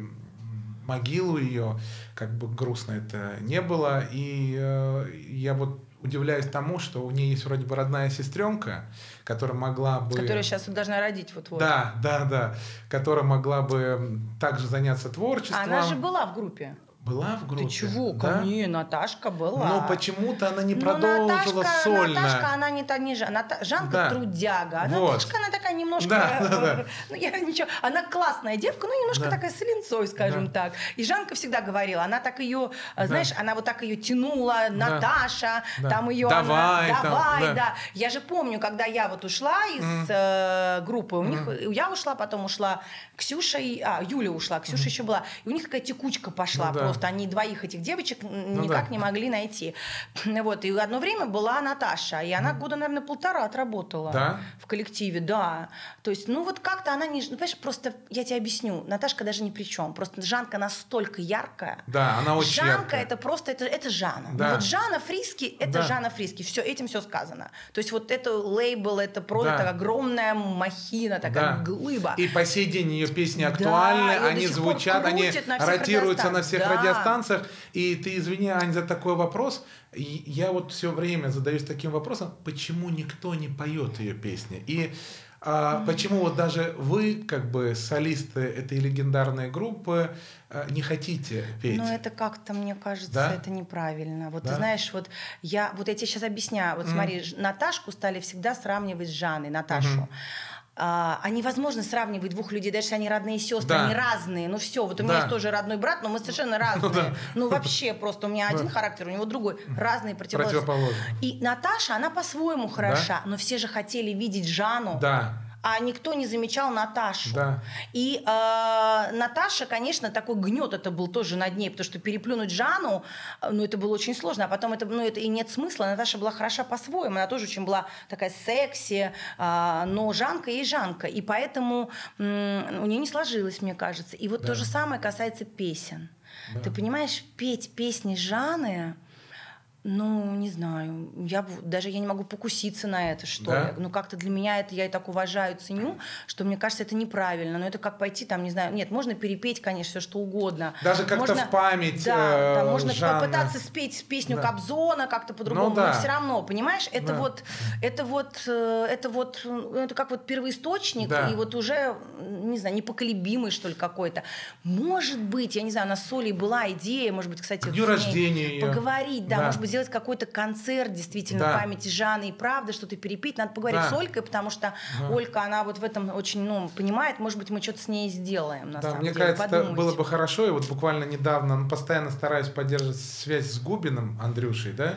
могилу ее, как бы грустно это не было. И э, я вот удивляюсь тому, что у нее есть вроде бы родная сестренка, которая могла бы... Которая сейчас должна родить вот-вот. Да, да, да. Которая могла бы также заняться творчеством. Она же была в группе. Была в группе? Ты чего? Да? Ко мне Наташка была. Но почему-то она не Ну, продолжила Наташка, сольно. Наташка, она не та не Ната- Жанка Да. трудяга. Вот. Наташка, она такая немножко... Да, да, да. Ну, я ничего... Она классная девка, ну, немножко Да. такая с линцой, скажем Да. так. И Жанка всегда говорила, она так ее, знаешь, она вот так ее тянула, Наташа, Да. там ее... Давай, она, там, давай, да. да. Я же помню, когда я вот ушла из э, группы, у них... Я ушла, потом ушла Ксюша, и, а, Юля ушла, Ксюша еще была. И у них какая текучка пошла Ну да. Просто. Они двоих этих девочек Ну никак да. не могли найти. Вот. И одно время была Наташа, и она года, наверное, полтора отработала Да? в коллективе, да. То есть, ну вот как-то она не... Ну, понимаешь, просто я тебе объясню, Наташка даже ни при чем. Просто Жанка настолько яркая. Да, она очень Жанка яркая. это просто, это, это Жанна. Да. Ну, вот Жанна Фриски, это Да. Жанна Фриски. Все, этим все сказано. То есть вот это лейбл, это просто Да. огромная махина, такая Да. глыба. И по сей день ее песни Да, актуальны, до они звучат, они ротируются на всех. Да. Радиостанциях. И ты извини, Ань, за такой вопрос. И Я вот все время задаюсь таким вопросом, почему никто не поет ее песни? И а, почему вот даже вы, как бы солисты этой легендарной группы, а, не хотите петь? Ну, это как-то, мне кажется, Да? это неправильно. Вот Да? ты знаешь, вот я, вот я тебе сейчас объясняю. Вот смотри, Ж- Наташку стали всегда сравнивать с Жанной, Наташу. А, а невозможно сравнивать двух людей, даже если они родные сестры, Да. они разные. Ну все, вот у меня Да. есть тоже родной брат, но мы совершенно разные. да. Ну вообще просто у меня один характер, у него другой, разные противоположные. И Наташа, она по-своему хороша, но все же хотели видеть Жанну. Да. А никто не замечал Наташу. Да. И э, Наташа, конечно, такой гнет это был тоже над ней, потому что переплюнуть Жанну, э, ну, это было очень сложно, а потом это, ну, это и нет смысла. Наташа была хороша по-своему, она тоже очень была такая секси, э, но Жанка и Жанка, и поэтому м, у нее не сложилось, мне кажется. И вот Да. то же самое касается песен. Ты понимаешь, петь песни Жанны, ну, не знаю, я даже я не могу покуситься на это, что Да? ли. Ну, как-то для меня это я и так уважаю, ценю, что мне кажется, это неправильно. Но это как пойти, там, не знаю, нет, можно перепеть, конечно, все что угодно. Даже как-то Можно- в память, Да, э, да, можно Жанны. попытаться спеть песню Да. Кобзона как-то по-другому, Ну да. но все равно, понимаешь, это Да. вот, это вот, э, это вот, ну, это как вот первоисточник, Да. и вот уже, не знаю, непоколебимый, что ли, какой-то. Может быть, я не знаю, у нас с Олей была идея, может быть, кстати, К дню рождения поговорить, да, Да. может быть, сделать какой-то концерт действительно Да. в памяти Жанны и правды, что-то перепить. Надо поговорить Да. с Олькой, потому что Олька, она вот в этом очень, ну, понимает, может быть, мы что-то с ней сделаем, на Да, самом мне деле. кажется, это Подумайте. было бы хорошо. И вот буквально недавно, ну, постоянно стараюсь поддерживать связь с Губиным, Андрюшей, да?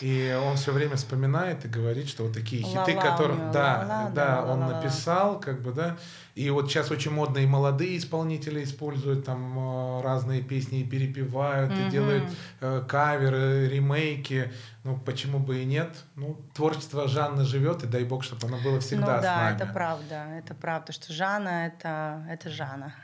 И он все время вспоминает и говорит, что вот такие хиты, у которые, него, да, ла-ла, да, да, он написал, как бы, да. И вот сейчас очень модно и молодые исполнители используют там э, разные песни и перепевают, и Мгм. делают э, каверы, ремейки. Ну, почему бы и нет? Ну, творчество Жанны живет, и дай бог, чтобы оно было всегда ну с да, нами. это правда, это правда, что Жанна это, это Жанна.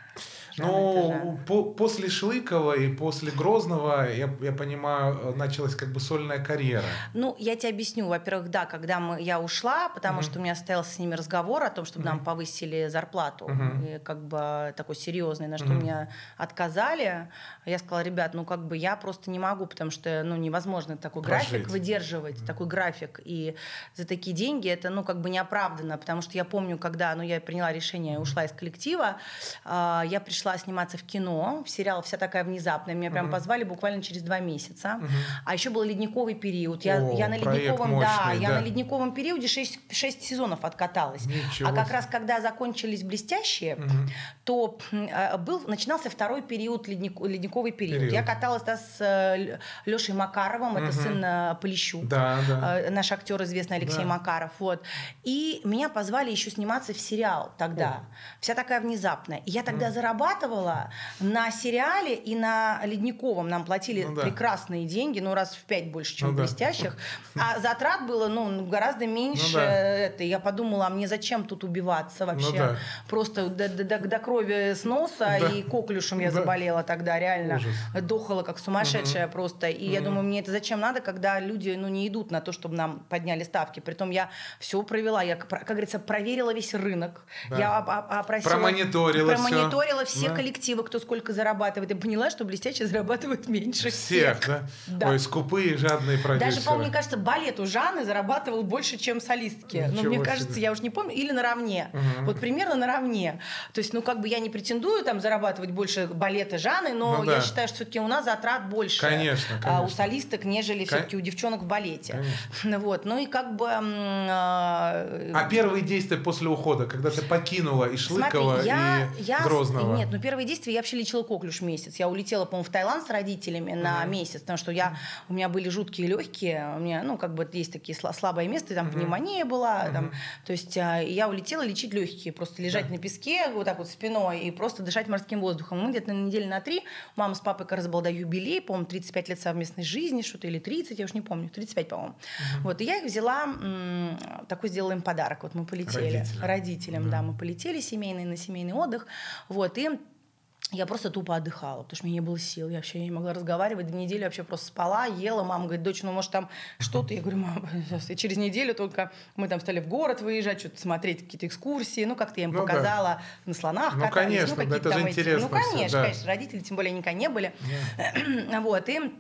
Ну, по- после Шлыкова и после Грозного, я, я понимаю, началась как бы сольная карьера. Ну, я тебе объясню. Во-первых, да, когда мы, я ушла, потому что у меня состоялся с ними разговор о том, чтобы нам повысили зарплату, Мгм. и как бы такой серьезный, на что Мгм. мне отказали. Я сказала, ребят, ну как бы я просто не могу, потому что ну невозможно такой Прожить. график выдерживать, такой график, и за такие деньги это ну как бы неоправданно, потому что я помню, когда ну я приняла решение, ушла из коллектива, а, я пришла сниматься в кино, в сериал «Вся такая внезапная», меня прям позвали буквально через два месяца, а еще был ледниковый период, я, О, я на ледниковом, да, мощный, я да. на ледниковом периоде 6, сезонов откаталась, Ничего а как раз когда закончились блестящие, то м, э, был начинался второй период ледник- ледниковый период. Период. Я каталась да, с Лешей Макаровым, это сын э, Полищук, Да, да. э, наш актер известный Алексей Да. Макаров, вот. И меня позвали еще сниматься в сериал тогда. Вся такая внезапная. И я тогда зарабатывала на сериале и на Ледниковом. Нам платили Ну да. прекрасные деньги, ну раз в пять больше, чем Ну в да. блестящих. А затрат было ну, гораздо меньше. Ну да. это. Я подумала, а мне зачем тут убиваться вообще? Ну да. Просто до, до- до- крови с носа Да. и коклюшем я Да. заболела тогда, реально. Ужас. Дохала как сумасшедшая просто. И я думаю, мне это зачем надо, когда люди ну, не идут на то, чтобы нам подняли ставки. Притом я все провела, я, как говорится, проверила весь рынок. Да. Я оп- оп- опросила, Промониторила промониторила всё. все Да. коллективы, кто сколько зарабатывает. И поняла, что блестяще зарабатывают меньше Всех, всех. да? Да. Ой, скупые, жадные продюсеры. Даже, по-моему, мне кажется, балет у Жанны зарабатывал больше, чем солистки. Ничего ну, мне себе. кажется, я уж не помню, или наравне. Мгм. Вот примерно наравне. То есть, ну, как бы я не претендую там зарабатывать больше балета Жанны, но Ну я да. считаю, что все-таки у нас затрат больше Конечно, а, у конечно. солисток, нежели Кон- все-таки у девчонок в балете. Конечно. Вот. Ну и как бы... а, А первые действия после ухода, когда ты покинула и Шлыкова, Смотри, я, и я, Грозного? Нет, ну первые действия я вообще лечила коклюш месяц. Я улетела, по-моему, в Таиланд с родителями на месяц, потому что я, у меня были жуткие легкие, у меня, ну, как бы есть такие сла- слабые места, там пневмония была, там, то есть а, я улетела лечить легкие, просто лежать на песке вот так вот спиной и просто дышать морским воздухом. Мы где-то на неделю на три, мама с папой как раз был да, юбилей, по-моему, 35 лет совместной жизни, что-то или 30, я уж не помню, 35, по-моему. Вот, и я их взяла, м, такой сделала им подарок, вот мы полетели. Родителям. Родителям, да, мы полетели семейный, на семейный отдых, вот, и я просто тупо отдыхала, потому что у меня не было сил. Я вообще не могла разговаривать. До недели вообще просто спала, ела. Мама говорит, дочь, ну может там что-то? Я говорю, мама. И через неделю только мы там стали в город выезжать, что-то смотреть, какие-то экскурсии. Ну, как-то я им Ну да. показала на слонах Ну, катались, конечно, да, какие-то это же эти- интересно Ну, конечно, да. конечно. Родители, тем более, никогда не были. Вот, и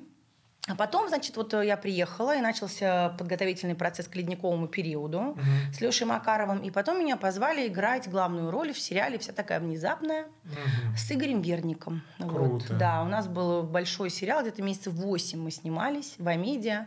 а потом, значит, вот я приехала, и начался подготовительный процесс к ледниковому периоду с Лешей Макаровым. И потом меня позвали играть главную роль в сериале «Вся такая внезапная» с Игорем Верником. Вот. Круто. Да, у нас был большой сериал, где-то месяцев 8 мы снимались в Амедиа.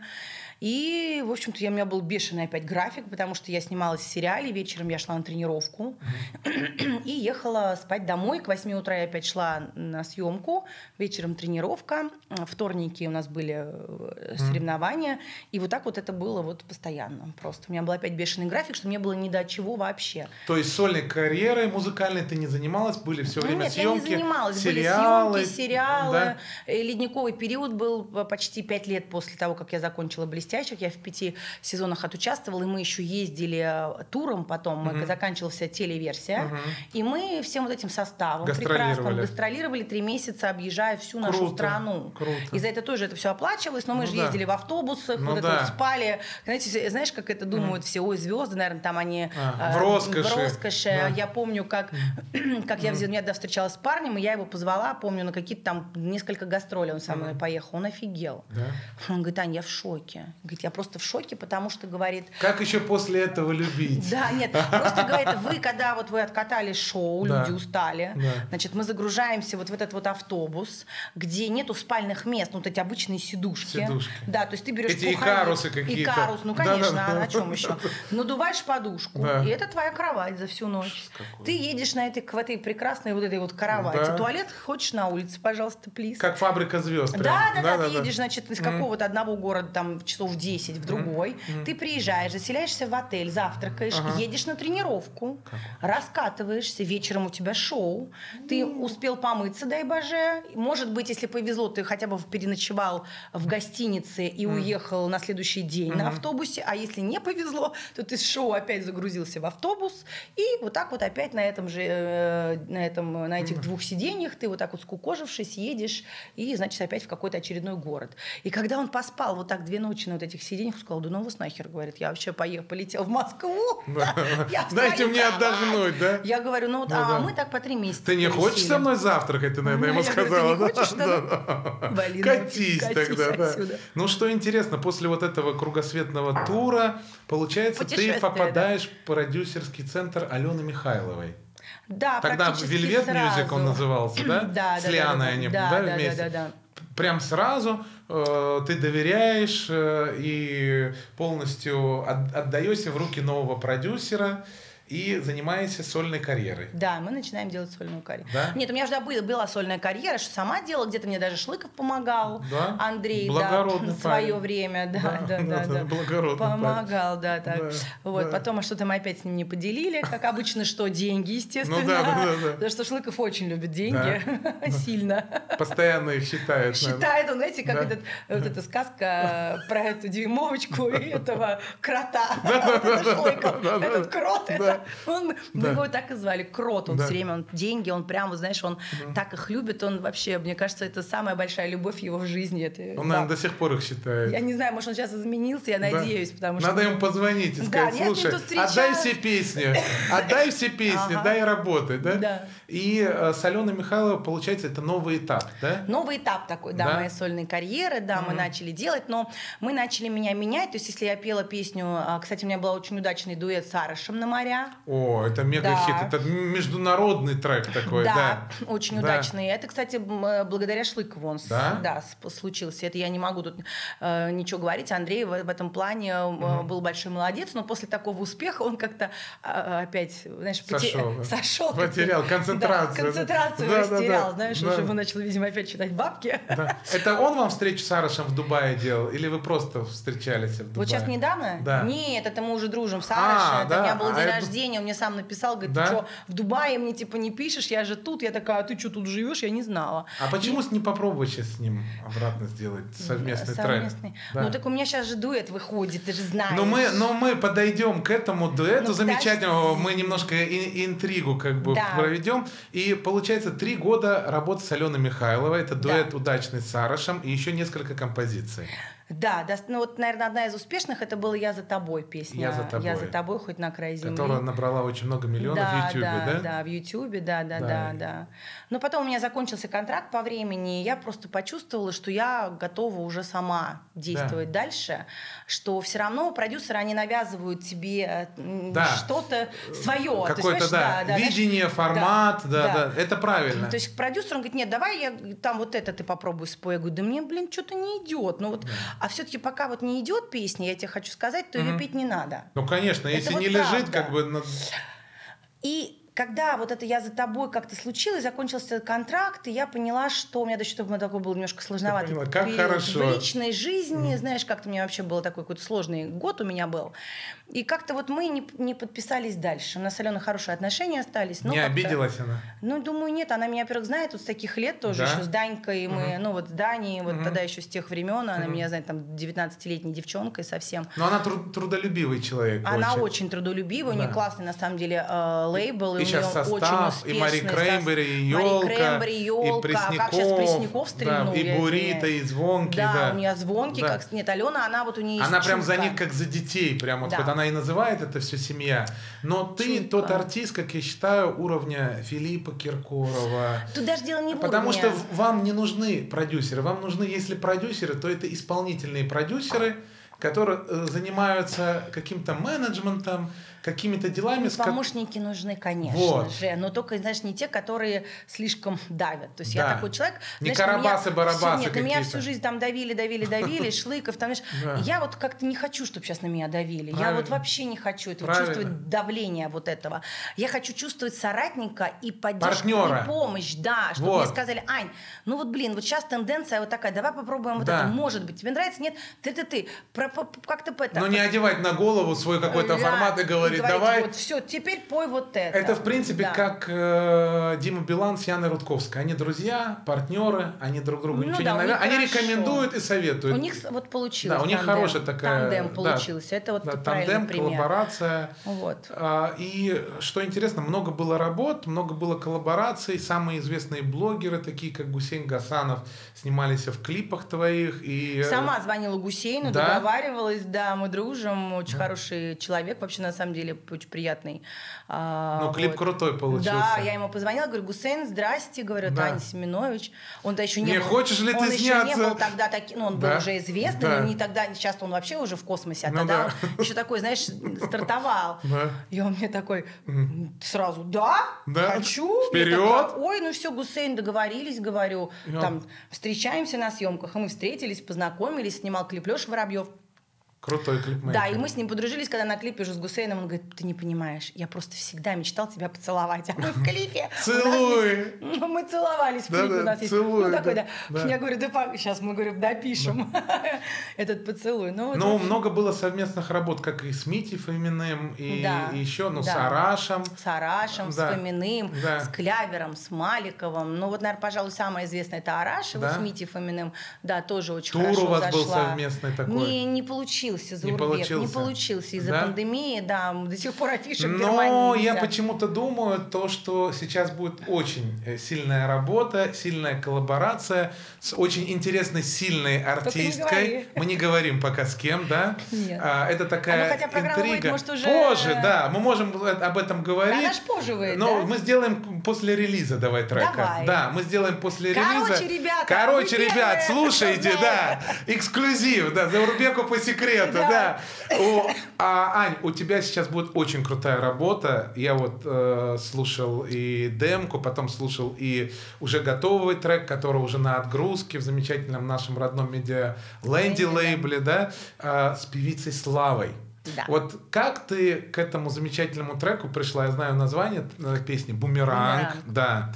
И, в общем-то, я, у меня был бешеный опять график, потому что я снималась в сериале, вечером я шла на тренировку и ехала спать домой. К 8 утра я опять шла на съемку, вечером тренировка, вторники у нас были э, соревнования, и вот так вот это было вот постоянно просто. У меня был опять бешеный график, что мне было ни до чего вообще. То есть сольной карьерой музыкальной ты не занималась, были все время Нет, съемки, я не занималась. сериалы, Были съемки, сериалы. да? Ледниковый период был э, почти пять лет после того, как я закончила «Блестящих». Я в пяти сезонах отучаствовала, и мы еще ездили э, туром потом. Мы заканчивалась вся телеверсия. И мы всем вот этим составом прекрасным гастролировали три месяца, объезжая всю нашу Круто, страну. круто. И за это тоже это все оплачивалось, но мы Ну же да. ездили в автобусах, Ну вот да. это вот спали. Знаете, знаешь, как это думают все, ой, звезды, наверное, там они А, э, в роскоши. В роскоши. Да. Я помню, как, как я взяла, я когда встречалась с парнем, и я его позвала, помню, на какие-то там несколько гастролей он со мной поехал. Он офигел. Да. Он говорит, Аня, я в шоке. Говорит, я просто в шоке, потому что, говорит, Как еще после этого любить? да, нет, просто говорит, вы, когда вот вы откатали шоу, Да. люди устали, Да. значит, мы загружаемся вот в этот вот автобус, где нету спальных мест, ну, вот эти обычные сидушки. Сидушки. Да, то есть ты берешь Эти пуховик. икарусы какие-то. Икарус, ну, Да, конечно, да, а да. на чем еще? Надуваешь подушку, Да. и это твоя кровать за всю ночь. какой. Ты едешь на этой, в этой прекрасной вот этой вот кровати. Да. Туалет хочешь на улице, пожалуйста, плиз. Как фабрика звезд. прям. Да, да, да, ты едешь, значит, из какого-то одного города там в часов 10 в другой. Ты приезжаешь, заселяешься в отель, завтракаешь, едешь на тренировку, раскатываешься, вечером у тебя шоу, ты успел помыться, дай боже. Может быть, если повезло, ты хотя бы переночевал в гостинице и уехал на следующий день на автобусе, а если не повезло, то ты с шоу опять загрузился в автобус, и вот так вот опять на этом же, э, на, этом, на этих двух сиденьях ты вот так вот скукожившись едешь, и, значит, опять в какой-то очередной город. И когда он поспал вот так две ночи на вот этих сиденьях, сказал, да ну вас нахер, говорит, я вообще поехал, полетел в Москву. Дайте мне кровать». отдохнуть, да? Я говорю, ну вот, Ну а мы так по три месяца. Ты не хочешь со мной завтракать, ты, наверное, ему говорю, сказала. Катись тогда, да. Ну, что интересно, после вот этого кругосветного тура, получается, ты попадаешь в продюсерский центр Алены Михайловой. Да, Тогда Вельвет. Мюзик он назывался, да? Да, С Лианой они, да, да, да, вместе? да, да. Прям сразу э, ты доверяешь э, и полностью от- отдаешься в руки нового продюсера и занимаешься сольной карьерой. Да, мы начинаем делать сольную карьеру. Да? Нет, у меня уже была, была сольная карьера, что сама делала, где-то мне даже Шлыков помогал. Да? Андрей, Благородный да, в свое парень. время, да, Да, да, да, да, да. благородный парень. Помогал, да, так. Да, вот, да. потом а что-то мы опять с ним не поделили, как обычно, что деньги, естественно. Ну да, да, да, да. Потому что Шлыков очень любит деньги, сильно. Постоянно их наверное. Считает он, знаете, как Да. этот, вот эта сказка про эту дюймовочку и этого крота. Этот крот, Да. он, мы Да. его так и звали, крот. Он Да. все время, он деньги, он прям, вот знаешь, он так их любит, он вообще, мне кажется, это самая большая любовь его в жизни. Это, Он, да. наверное, до сих пор их считает. Я не знаю, может, он сейчас изменился, я Да. надеюсь, потому что... Надо ему позвонить и Да, сказать, ним слушай, тут встречалась». отдай все песни, отдай все песни, Ага. дай работай, да? Да. И э, с Аленой Михайловой, получается, это новый этап, да? Новый этап такой, да, Да? моей сольной карьеры, да, мы начали делать, но мы начали меня менять, то есть если я пела песню, а, кстати, у меня был очень удачный дуэт с Арышем на моря, О, это мега-хит, Да. это международный трек такой, да. да, очень Да. удачный. Это, кстати, э, благодаря Шлыкову он Да? да, случился. Это я не могу тут э, ничего говорить. Андрей в, в этом плане э, был большой молодец, но после такого успеха он как-то э, опять, знаешь, поте- Сошел, да. сошел. Потерял концентрацию, Да, да. концентрацию Да, да, растерял, да. знаешь, Да. уже начал, видимо, опять считать бабки. Да. Это он вам встречу с Арышем в Дубае делал? Или вы просто встречались в Дубае? Вот сейчас недавно? Да. Нет, это мы уже дружим с А, Арышем. это да. у меня был А день это- рождения, он мне сам написал, говорит, Да? ты что, в Дубае мне типа не пишешь, я же тут. Я такая, а ты что тут живешь? Я не знала. А почему не попробовать сейчас с ним обратно сделать совместный, Совместный. трек? Да. Ну так у меня сейчас же дуэт выходит, ты же знаешь. Но мы, но мы подойдем к этому дуэту Ну, замечательному, подожди. мы немножко и- интригу как бы Да. проведем. И получается три года работы с Аленой Михайловой. Это дуэт удачный с Арышем и еще несколько композиций. Да, да, ну вот, наверное, одна из успешных это была «Я за тобой» песня. «Я за тобой». «Я за тобой, хоть на край земли». Которая набрала очень много миллионов да, в Ютубе, да, да? да, в Ютубе, да, да, Да. да, да. Но потом у меня закончился контракт по времени, и я просто почувствовала, что я готова уже сама действовать дальше, что все равно продюсеры, они навязывают тебе м, Да. что-то свое. Какое-то, да, видение, формат, да, да, это правильно. То есть к продюсеру он говорит, нет, давай я там вот это ты попробуй спой. Я говорю, да мне, блин, что-то не идет. Ну вот, А все-таки пока вот не идет песня, я тебе хочу сказать, то ее петь не надо. Ну, конечно, если не лежит, как бы... ну, И когда вот это я за тобой как-то случилось, закончился этот контракт, и я поняла, что у меня даже что-то такой был немножко сложноватый поняла, как период хорошо. в личной жизни, знаешь, как-то мне вообще был такой какой-то сложный год у меня был. И как-то вот мы не, не подписались дальше. У нас с Аленой хорошие отношения остались. но не обиделась она? Ну, думаю, нет. Она меня, во-первых, знает вот с таких лет тоже, Да? еще с Данькой. Мы, ну, вот с Даней, вот тогда еще с тех времен. Она меня знает там 19-летней девчонкой совсем. Но она тру- трудолюбивый человек. Она очень трудолюбивая, у нее Да. классный на самом деле э, лейбл, И и, сейчас нее очень состав, и успешный Мари Крэмбери, и Мари Ёлка, Крэмбери, и Ёлка, а как сейчас Пресняков, Пресняков стрельнул, да, и Бурита, и Звонкий, Да, да. у нее звонки, Да. как нет, Алена, она вот у нее Она прям за чутко. них как за детей, прям вот Да. хоть она и называет это все семья. Но ты Чутко. тот артист, как я считаю, уровня Филиппа Киркорова. Тут даже дело не в Потому уровне. что вам не нужны продюсеры. Вам нужны, если продюсеры, то это исполнительные продюсеры, которые э, занимаются каким-то менеджментом, какими-то делами, Помощники нужны, конечно Вот. же, но только, знаешь, не те, которые слишком давят. То есть Да. я такой человек... Не знаешь, меня карабасы, барабасы всю- Нет, на меня всю жизнь там давили, давили, давили, Шлыков, там, знаешь, я вот как-то не хочу, чтобы сейчас на меня давили. Я вот вообще не хочу этого, чувствовать давление вот этого. Я хочу чувствовать соратника и поддержку, и помощь, да, чтобы мне сказали, Ань, ну вот, блин, вот сейчас тенденция вот такая, давай попробуем вот это, может быть, тебе нравится, нет, ты-ты-ты, как-то. Но не одевать на голову свой какой-то формат и говорить, давай. Вот, все, теперь пой вот это. Это, в принципе, Да. как э, Дима Билан с Яной Рудковской. Они друзья, партнеры, они друг другу Ну ничего да, не навязывают. Они хорошо. рекомендуют и советуют. У них вот получилось. да, у них тандем. хорошая такая... Тандем да, получилось. Это вот да, тандем, пример. коллаборация. Вот. А, И что интересно, много было работ, много было коллабораций. Самые известные блогеры, такие как Гусейн Гасанов, снимались в клипах твоих. И, э, Сама звонила Гусейну, Да? договаривалась, да, мы дружим, очень хороший человек, вообще на самом деле очень приятный. А, Ну, клип вот. крутой получился. Да, я ему позвонила, говорю, Гусейн, здрасте, говорю, Да. Таня Семенович. Он-то еще не, Не был, хочешь ли он ты еще сняться? не был тогда таким, ну, он был Да. уже известный, Да. но не тогда, сейчас он вообще уже в космосе, а Ну тогда да. он еще такой, знаешь, стартовал. Да. И он мне такой сразу, да, Да? хочу. Вперед. такая, Ой, ну все, Гусейн, договорились, говорю. Там встречаемся на съемках. И мы встретились, познакомились, снимал клип Леша Воробьев. Крутой клипмейкер. Да, и мы с ним подружились, когда на клипе уже с Гусейном. Он говорит, ты не понимаешь, я просто всегда мечтал тебя поцеловать. А мы в клипе. Целуй. Ну, Мы целовались в клипе. у нас есть. Ну, такой, да. Я говорю, да, сейчас мы, говорю, допишем этот поцелуй. Ну, Ну, много было совместных работ, как и с Митей Фоминым, и, еще, ну, с. Арашем. с Арашем, с Фоминым, с Клявером, с Маликовым. Ну вот, наверное, пожалуй, самое известное это Араш, Да? с Митей Фоминым. Да, тоже очень Тур хорошо у вас был зашла. совместный такой? Не, не получился за Не Урбек, не получился? получился из-за Да? пандемии, да, до сих пор афиши в Но я почему-то думаю, то, что сейчас будет очень э, сильная работа, сильная коллаборация с очень интересной, сильной артисткой. говори. Мы не говорим пока с кем, да? Нет. А, это такая А ну, хотя интрига. выйдет, может, уже- Позже, да, мы можем э, об этом говорить. Ж позже выйдет, Но да? мы сделаем после релиза, давай трека. Давай. Да, мы сделаем после Короче, релиза. ребята, Короче, ребят, слушайте, да, эксклюзив, да, за Урбеку по секрету, да. О, а, Ань, у тебя сейчас будет очень крутая работа. Я вот э, слушал и демку, потом слушал и уже готовый трек, который уже на отгрузке в замечательном нашем родном медиа Лэнди лейбле, да, э, с певицей Славой. Да. Вот как ты к этому замечательному треку пришла? Я знаю название э, песни «Бумеранг». «Бумеранг». Да.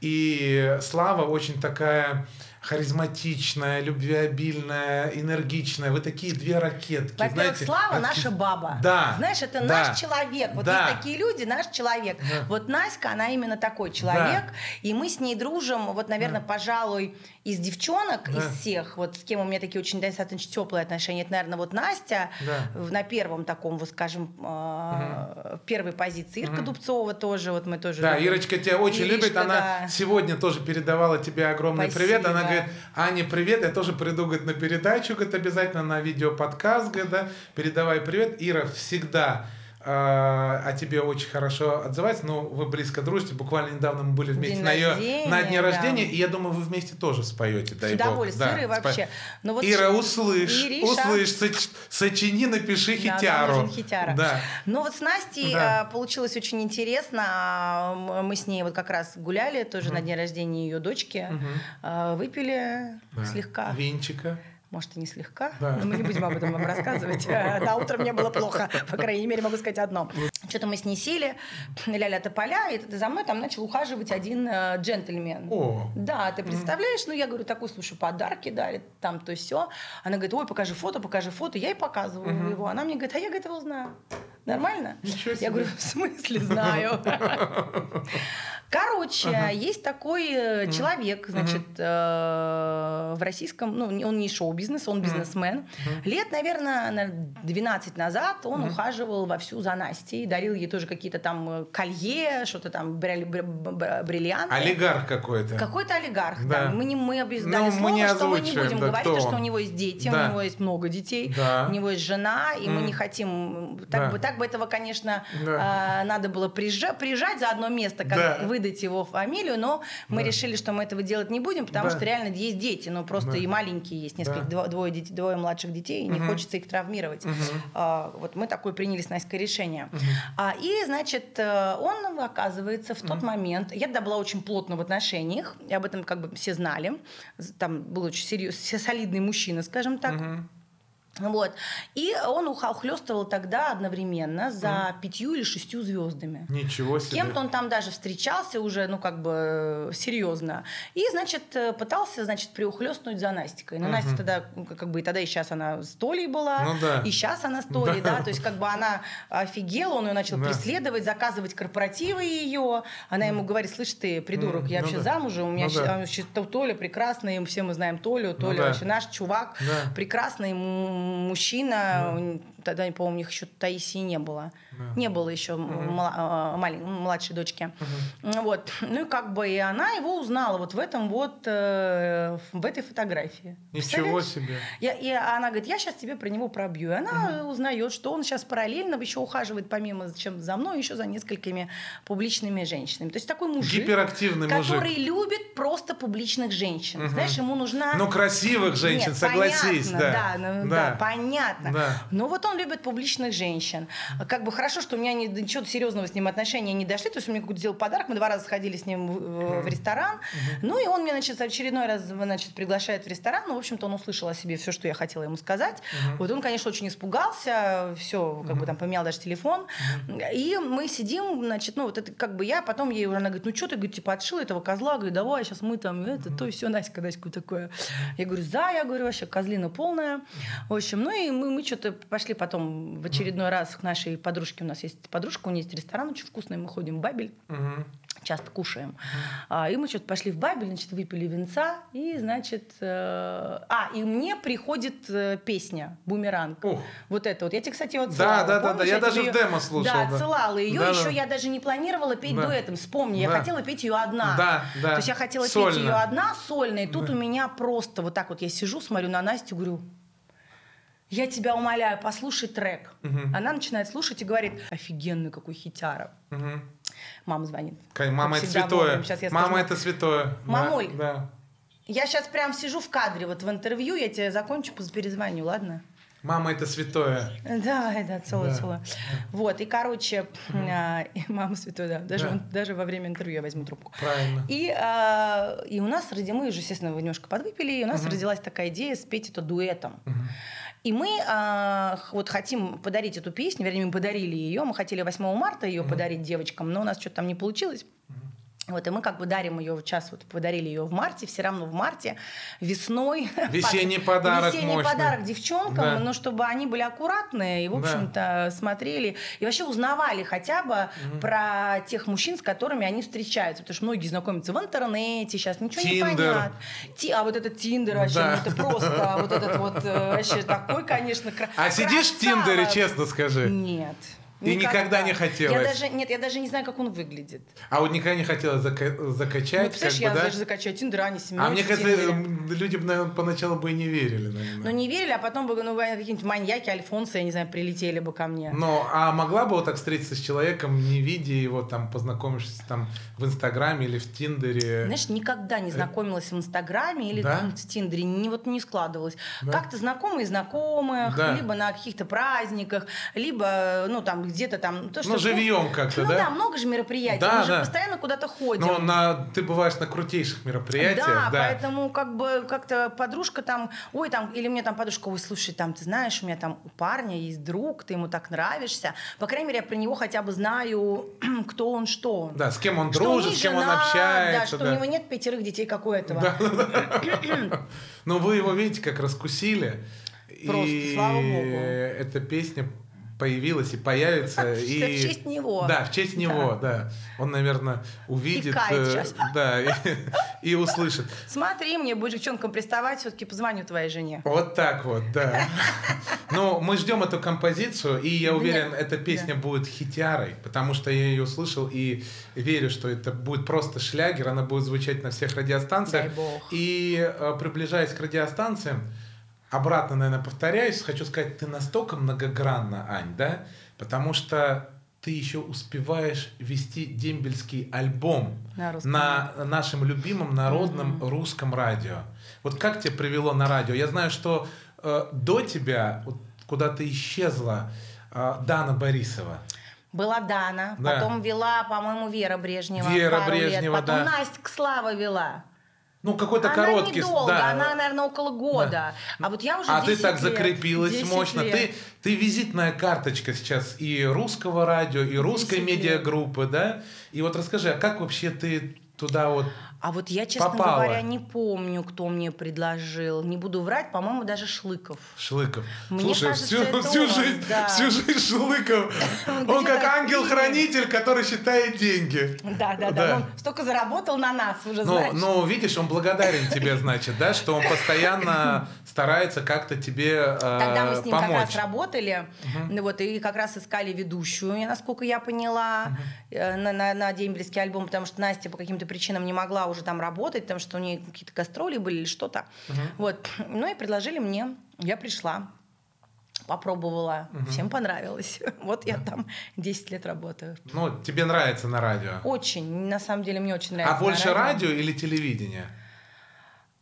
И Слава очень такая харизматичная, любвеобильная, энергичная. Вы такие две ракетки. Во-первых, знаете, Слава раки- наша баба. Да. Знаешь, это да. наш человек. Вот Да. есть такие люди, наш человек. Да. Вот Наська, она именно такой человек. И мы с ней дружим, вот, наверное, пожалуй, из девчонок, Да. из всех, вот с кем у меня такие очень достаточно теплые отношения, это, наверное, вот Настя Да. на первом таком, вот скажем, э, первой позиции. Ирка Дубцова тоже, вот мы тоже Да, любим. Ирочка тебя очень Иришка, любит. Она да. сегодня тоже передавала тебе огромный Спасибо. привет. Она говорит, Аня, привет. Я тоже приду говорит, на передачу, говорит, обязательно на видеоподкаст, говорит, да. Передавай привет. Ира всегда о тебе очень хорошо отзывается. Ну, вы близко дружите. Буквально недавно мы были вместе День на ее рождения, на дне да. рождения. И я думаю, вы вместе тоже споете, дай С бог. удовольствием, Да, Ирой вообще. Но вот Ира, услышь, Ириша. услышь, соч- сочини, напиши Да, хитяру. хитяра. Да. Ну вот с Настей Да. э, получилось очень интересно. А, Мы с ней вот как раз гуляли тоже на день рождения ее дочки. Э, Выпили Да. слегка. Винчика. Может, и не слегка, Да. но мы не будем об этом вам рассказывать. На утро мне было плохо, по крайней мере, могу сказать одно. Что-то мы с ней сели, ля-ля тополя, и за мной там начал ухаживать один э, джентльмен. О. Да, ты представляешь, ну я говорю, такой, слушай, подарки дарит, там то все. Она говорит, ой, покажи фото, покажи фото. Я ей показываю его. Она мне говорит, а я, говорит, его знаю. Нормально? Ничего себе. Я говорю, в смысле знаю? Короче, есть такой э, человек, значит, э, в российском, ну, он не шоу-бизнес, он бизнесмен. Лет, наверное, на 12 назад он ухаживал вовсю за Настей, дарил ей тоже какие-то там э, колье, что-то там, бриль- бр- бр- бриллианты. Олигарх какой-то. Какой-то олигарх, Да. да. Мы не мы обез- Ну, дали мы слово, не что мы не будем да, говорить, кто что у него есть дети, Да. у него есть много детей, Да. у него есть жена, и мы М. не хотим. Так Да. бы, так бы этого, конечно, Да. а, надо было прижа- прижать за одно место, как Да. Выдать его фамилию, но мы Да. решили, что мы этого делать не будем, потому Да. что реально есть дети, но просто Да. и маленькие есть, несколько, Да. дво- двое, детей, двое младших детей, и не Мгм. хочется их травмировать. А, вот мы такое приняли с Настей решение. Мгм. А, и, значит, э, он, оказывается, в тот момент, я тогда была очень плотно в отношениях, и об этом как бы все знали, там был очень серьезный, солидный мужчина, скажем так. Мгм. Вот. И он ухлёстывал тогда одновременно за пятью или шестью звездами. Ничего С себе. кем-то он там даже встречался уже, ну, как бы, э, серьезно. И, значит, э, пытался, значит, приухлёстнуть за Настикой. Но Мгм. Настя тогда, ну, как бы, и тогда и сейчас она с Толей была, Ну да. и сейчас она с Толей, Да. да. То есть, как бы, она офигела, он ее начал Да. преследовать, заказывать корпоративы ее. Она ему говорит, слышь ты, придурок, я ну вообще да. замужем, у меня Ну щас- да. а, Толя прекрасный, все мы знаем Толю, Толя да. вообще наш чувак, Да. прекрасный м- мужчина. Тогда, по-моему, у них еще Таисии не было. Да. Не было еще мала- а, малень- младшей дочки. Вот. Ну и как бы и она его узнала вот в этом вот, э, в этой фотографии. Ничего себе. Я, и она говорит, я сейчас тебе про него пробью. И она узнает, что он сейчас параллельно еще ухаживает, помимо чем за мной, еще за несколькими публичными женщинами. То есть такой мужик, Гиперактивный мужик. который любит просто публичных женщин. Знаешь, ему нужна... Ну, красивых женщин, Нет, согласись, понятно, да. Да, ну, Да. да, понятно. Да. Но вот он любит публичных женщин. Как бы хорошо, что у меня ни- ничего серьезного с ним отношения не дошли. То есть он мне какой-то сделал подарок, мы два раза сходили с ним в, в ресторан. Ну и он меня, значит, очередной раз значит, приглашает в ресторан. Ну, в общем-то, он услышал о себе все, что я хотела ему сказать. Вот он, конечно, очень испугался, все, как бы там поменял даже телефон. И мы сидим, значит, ну вот это как бы я, потом ей она говорит, ну что ты, говорит, типа отшила этого козла, говорю, давай, сейчас мы там это, то и все, Наська, Наська такое. Я говорю, да, я говорю, вообще козлина полная. В общем, ну и мы, мы что-то пошли потом в очередной раз к нашей подружке, у нас есть подружка, у нее есть ресторан очень вкусный, мы ходим в Бабель, Мгм. часто кушаем. А, и мы что-то пошли в Бабель, значит, выпили винца, и, значит... э, А, и мне приходит э, песня «Бумеранг». Ух. Вот это вот. Я тебе, кстати, вот Да, да, да, да, я тебе даже в демо слушал, Да, да. отсылала ее. Да, Еще да. я даже не планировала петь Да. дуэтом. Вспомни, я Да. хотела петь ее одна. Да, да. То есть я хотела Сольно. петь ее одна, сольно, и тут у меня просто вот так вот я сижу, смотрю на Настю, говорю, я тебя умоляю, послушай трек. Она начинает слушать и говорит, офигенный какой хитяра. Мгм. Мама звонит. Кай, Мама это святое. Сейчас я Мама скажу. это святое. Да, Мамуль. Да. Я сейчас прям сижу в кадре, вот в интервью, я тебе закончу, перезвоню, ладно? Мама это святое. Давай, да, целую, Да. целую. Вот, и, короче, а, и мама святой, да, даже, Да. даже во время интервью я возьму трубку. Правильно. И, а, и у нас, мы уже, естественно, немножко подвыпили, и у нас родилась такая идея спеть это дуэтом. И мы х- вот хотим подарить эту песню, вернее, мы подарили ее, мы хотели 8 марта ее подарить девочкам, но у нас что-то там не получилось. Вот, и мы как бы дарим ее, сейчас вот подарили ее в марте, все равно в марте, весной. Весенний Под- подарок Весенний мощный. подарок девчонкам, Да. но чтобы они были аккуратные и, в Да. общем-то, смотрели и вообще узнавали хотя бы про тех мужчин, с которыми они встречаются. Потому что многие знакомятся в интернете, сейчас ничего не Тиндер. понятно. Ти- а вот этот Тиндер вообще, Да. ну, это просто вот этот вот э, вообще такой, конечно, кра- А сидишь в. Тиндере, честно скажи? Нет. И никогда не хотелось? Я даже, нет, я даже не знаю, как он выглядит. А вот никогда не хотела зака- Ну, закачать, представляешь, как я бы, да? даже закачаю Тиндер, не А мне кажется, люди бы, наверное, поначалу бы и не верили, Ну, наверное. не верили, а потом бы, ну, какие-нибудь маньяки, альфонсы, я не знаю, прилетели бы ко мне. Но, а могла бы вот так встретиться с человеком, не видя его, там, познакомившись там в Инстаграме или в Тиндере? Знаешь, никогда не знакомилась в Инстаграме или Э. Да? в Тиндере, не, вот не складывалось. Да? Как-то знакомые знакомых, Да. либо на каких-то праздниках, либо, ну, там, где-то там... То, Ну, живьем как-то, ну, да? да? много же мероприятий. Да, Мы же да. постоянно куда-то ходим. Но на, ты бываешь на крутейших мероприятиях, Да, да. поэтому как бы как-то подружка там, ой, там, или мне там подружка, ой, слушай, там, ты знаешь, у меня там у парня есть друг, ты ему так нравишься. По крайней мере, я про него хотя бы знаю, кто он, что он. Да, с кем он Что дружит, с кем он жена, Да, общается. что да. у него нет пятерых детей, как у этого. Но вы его видите, как раскусили. Просто, и слава богу. эта песня появилась и появится. В и... честь него. Да, в честь него, да. Он, наверное, увидит. э. Да, и, услышит. Смотри, мне будешь девчонкам приставать, все-таки позвоню твоей жене. Вот так вот, да. Ну, мы ждем эту композицию, и я уверен, эта песня будет хитярой, потому что я ее услышал и верю, что это будет просто шлягер, она будет звучать на всех радиостанциях. И э, приближаясь к радиостанциям, обратно, наверное, повторяюсь, хочу сказать, ты настолько многогранна, Ань, да? Потому что ты еще успеваешь вести дембельский альбом На русском на нашем любимом народном русском радио. Вот как тебя привело на радио? Я знаю, что э, до тебя вот, куда-то исчезла э, Дана Борисова. Была Дана, Да. потом вела, по-моему, Вера Брежнева. Вера пару лет, Брежнева, потом да. Настя Слава вела. Ну, какой-то она короткий... недолго, да. она, наверное, около года. А вот я уже А ты 10 так лет, закрепилась 10 мощно. лет. Ты, ты визитная карточка сейчас и русского радио, и русской 10 лет. медиагруппы, да? И вот расскажи, а как вообще ты туда вот... А вот я, честно Попала. говоря, не помню, кто мне предложил. Не буду врать, по-моему, даже Шлыков. Шлыков. Мне Слушай, кажется, всю, это всю он, жизнь, да. всю жизнь Шлыков. Он как ангел-хранитель, который считает деньги. Да, да, да. Он столько заработал на нас, уже Ну, ну, видишь, он благодарен тебе, значит, да, что он постоянно старается как-то тебе э, Тогда мы с ним как помочь. раз работали, ну вот, и как раз искали ведущую, насколько я поняла, э, на, на, на дембельский альбом, потому что Настя по каким-то причинам не могла уже там работать, потому что у нее какие-то гастроли были или что-то. Вот. Ну и предложили мне, я пришла. Попробовала, всем понравилось. Вот я там 10 лет работаю. Ну, тебе нравится на радио. Очень, на самом деле, мне очень нравится. А больше радио или телевидение?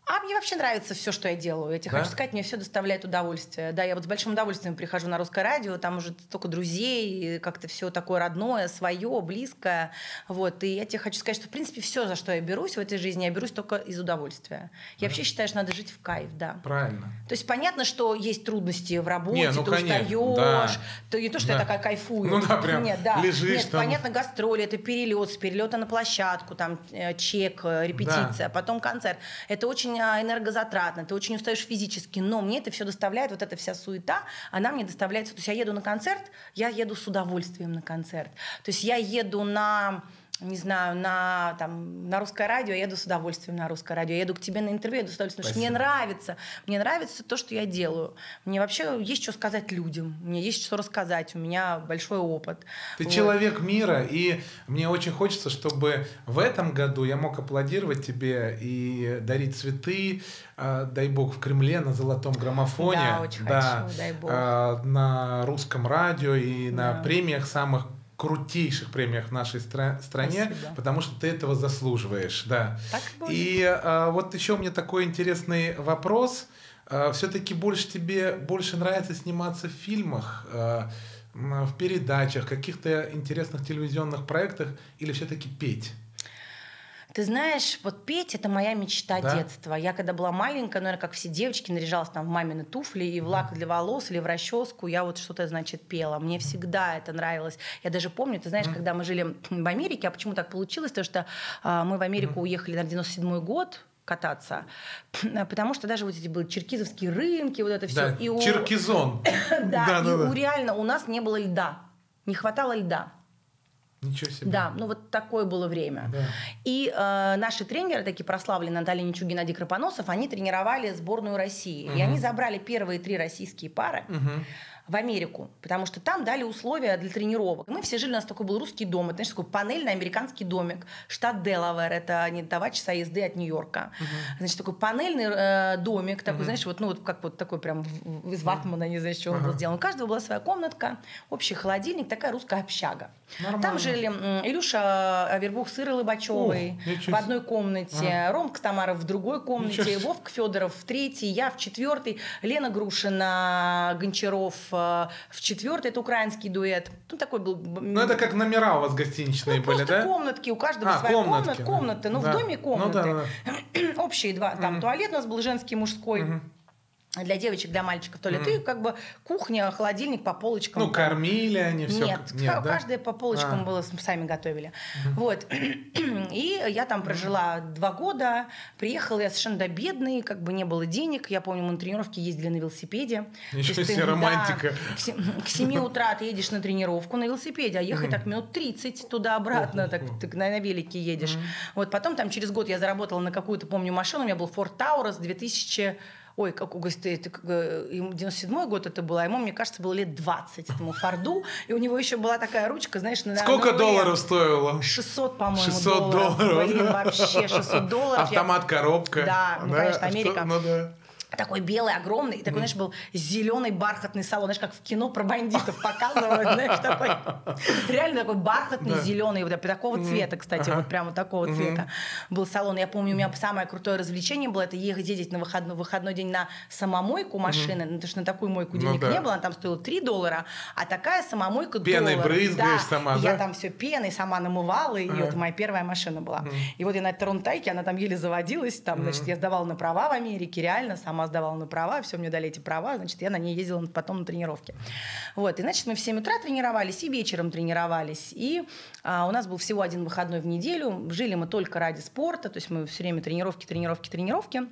А мне вообще нравится все, что я делаю. Я тебе Да? хочу сказать, мне все доставляет удовольствие. Да, я вот с большим удовольствием прихожу на русское радио, там уже столько друзей, как-то все такое родное, свое, близкое. Вот. И я тебе хочу сказать, что, в принципе, все, за что я берусь в этой жизни, я берусь только из удовольствия. Я вообще считаю, что надо жить в кайф, да. Правильно. То есть понятно, что есть трудности в работе, Не, ну, ты конечно, устаешь, да. то не то, что Да. я такая кайфую. Ну да, прям Нет, да. лежишь Нет, там. понятно, гастроли, это перелет, с перелета на площадку, там э, чек, э, репетиция, потом концерт. Это очень энергозатратно, ты очень устаешь физически, но мне это все доставляет, вот эта вся суета, она мне доставляется. То есть я еду на концерт, я еду с удовольствием на концерт. То есть я еду на не знаю, на, там, на русское радио, я еду с удовольствием на русское радио. Я еду к тебе на интервью, я еду с удовольствием, потому что мне нравится. Мне нравится то, что я делаю. Мне вообще есть что сказать людям. Мне есть что рассказать. У меня большой опыт. Ты Вот. человек мира, и мне очень хочется, чтобы в этом году я мог аплодировать тебе и дарить цветы, э, дай бог, в Кремле на золотом граммофоне. Да, очень хочу, дай бог. э, на русском радио и на Да. премиях самых крутейших премиях в нашей стра- стране, Спасибо. потому что ты этого заслуживаешь, да. Так и будет. И э, вот еще у меня такой интересный вопрос. все-таки больше тебе больше нравится сниматься в фильмах, м, в передачах, каких-то интересных телевизионных проектах или все-таки петь? Ты знаешь, вот петь это моя мечта Да? детства. Я когда была маленькая, наверное, как все девочки, наряжалась там в мамины туфли и в лак для волос или в расческу. Я вот что-то, значит, пела. Мне всегда это нравилось. Я даже помню, ты знаешь, когда мы жили в Америке, а почему так получилось? Потому что а, мы в Америку уехали на 97 год кататься, потому что даже вот эти были черкизовские рынки, вот это все. Да, Черкизон. Да, и да, да. у реально у нас не было льда. Не хватало льда. Ничего себе. Да, ну вот такое было время. Да. И э, наши тренеры, такие прославленные Наталья Ничугин, Геннадий Крапоносов, они тренировали сборную России. И они забрали первые три российские пары в Америку, потому что там дали условия для тренировок. Мы все жили, у нас такой был русский дом, это, знаешь, такой панельный американский домик, штат Делавэр, это не два часа езды от Нью-Йорка. Значит, такой панельный э, домик, такой, знаешь, вот, ну, вот как вот такой прям из ватмана, не знаю, из чего он был сделан. У каждого была своя комнатка, общий холодильник, такая русская общага. Нормально. Там жили м, Илюша Авербух с Ирой Лобачевой ничего в одной комнате, Ромка Тамаров в другой комнате. Вовка Федоров в третьей, я в четвертой, Лена Грушина, Гончаров, э, в, четвертый это украинский дуэт. Ну, такой был... Ну, это как номера у вас гостиничные Ну, были, да? комнатки, у каждого А, своя комнатки, комната, да. комнаты. Ну, Да. в доме Ну, комнаты. да, Общие два. Там туалет у нас был женский, мужской. Для девочек, для мальчиков туалет. И как бы кухня, холодильник по полочкам. Ну, там. кормили они все. Нет, да? каждая по полочкам А. было, сами готовили. Вот. И я там прожила два года. Приехала я совершенно до бедной, как бы не было денег. Я помню, мы на тренировки ездили на велосипеде. Ничего То себе, ты, да, романтика. к се- к 7 утра ты едешь на тренировку на велосипеде, а ехать так минут 30 туда-обратно, так, так на, на велике едешь. Вот потом там через год я заработала на какую-то, помню, машину. У меня был Ford Taurus 2000 Ой, как как, э, ему 97 год это было, а ему, мне кажется, было лет 20 этому Форду, и у него еще была такая ручка, знаешь, на Сколько на долларов стоило? 600, по-моему, 600 долларов. Блин, да. вообще 600 долларов. Я- Автомат, коробка. Да, ну, конечно, Америка. Что- Ну, да. Такой белый, огромный, и такой, знаешь, был зеленый бархатный салон, знаешь, как в кино про бандитов показывают, знаешь, такой, реально такой бархатный, зеленый, вот такого цвета, кстати, вот прямо такого цвета был салон. Я помню, у меня самое крутое развлечение было, это ехать ездить на выходной, выходной день на самомойку машины, ну, потому что на такую мойку Ну денег да. не было, она там стоила 3 доллара, а такая самомойка Пеной брызгаешь Да, сама, и Я да? там все пеной сама намывала ее, это моя первая машина была. И вот я на этой Рунтайке, она там еле заводилась, там, значит, я сдавала на права в Америке, реально, сама сдавала на права, все, мне дали эти права, значит, я на ней ездила потом на тренировки. Вот, и, значит, мы в 7 утра тренировались и вечером тренировались, и а, у нас был всего один выходной в неделю, жили мы только ради спорта, то есть мы все время тренировки, тренировки, тренировки.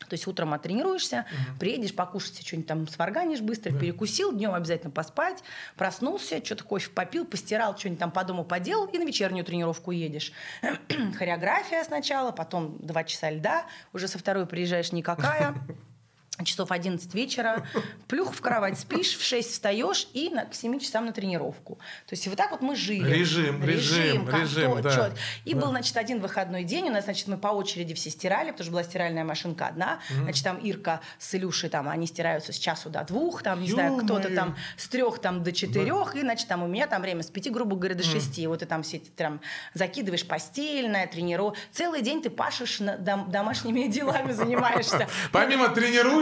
То есть утром оттренируешься, приедешь, покушать что-нибудь там сварганишь быстро, перекусил, днем обязательно поспать, проснулся, что-то кофе попил, постирал, что-нибудь там по дому поделал, и на вечернюю тренировку едешь. Хореография сначала, потом два часа льда, уже со второй приезжаешь никакая. Часов 11 вечера, плюх в кровать, спишь, в 6 встаешь и на, к 7 часам на тренировку. То есть вот так вот мы жили. Режим, режим, режим, то, да. чёт. И Да. был, значит, один выходной день. У нас, значит, мы по очереди все стирали, потому что была стиральная машинка одна. Значит, там Ирка с Илюшей, там, они стираются с часу до двух, там, не знаю, кто-то там с трех там до четырех, и, значит, там у меня там время с пяти, грубо говоря, до шести. Вот ты там все эти там закидываешь постельное, тренировку. Целый день ты пашешь, на- дом- домашними делами занимаешься. Помимо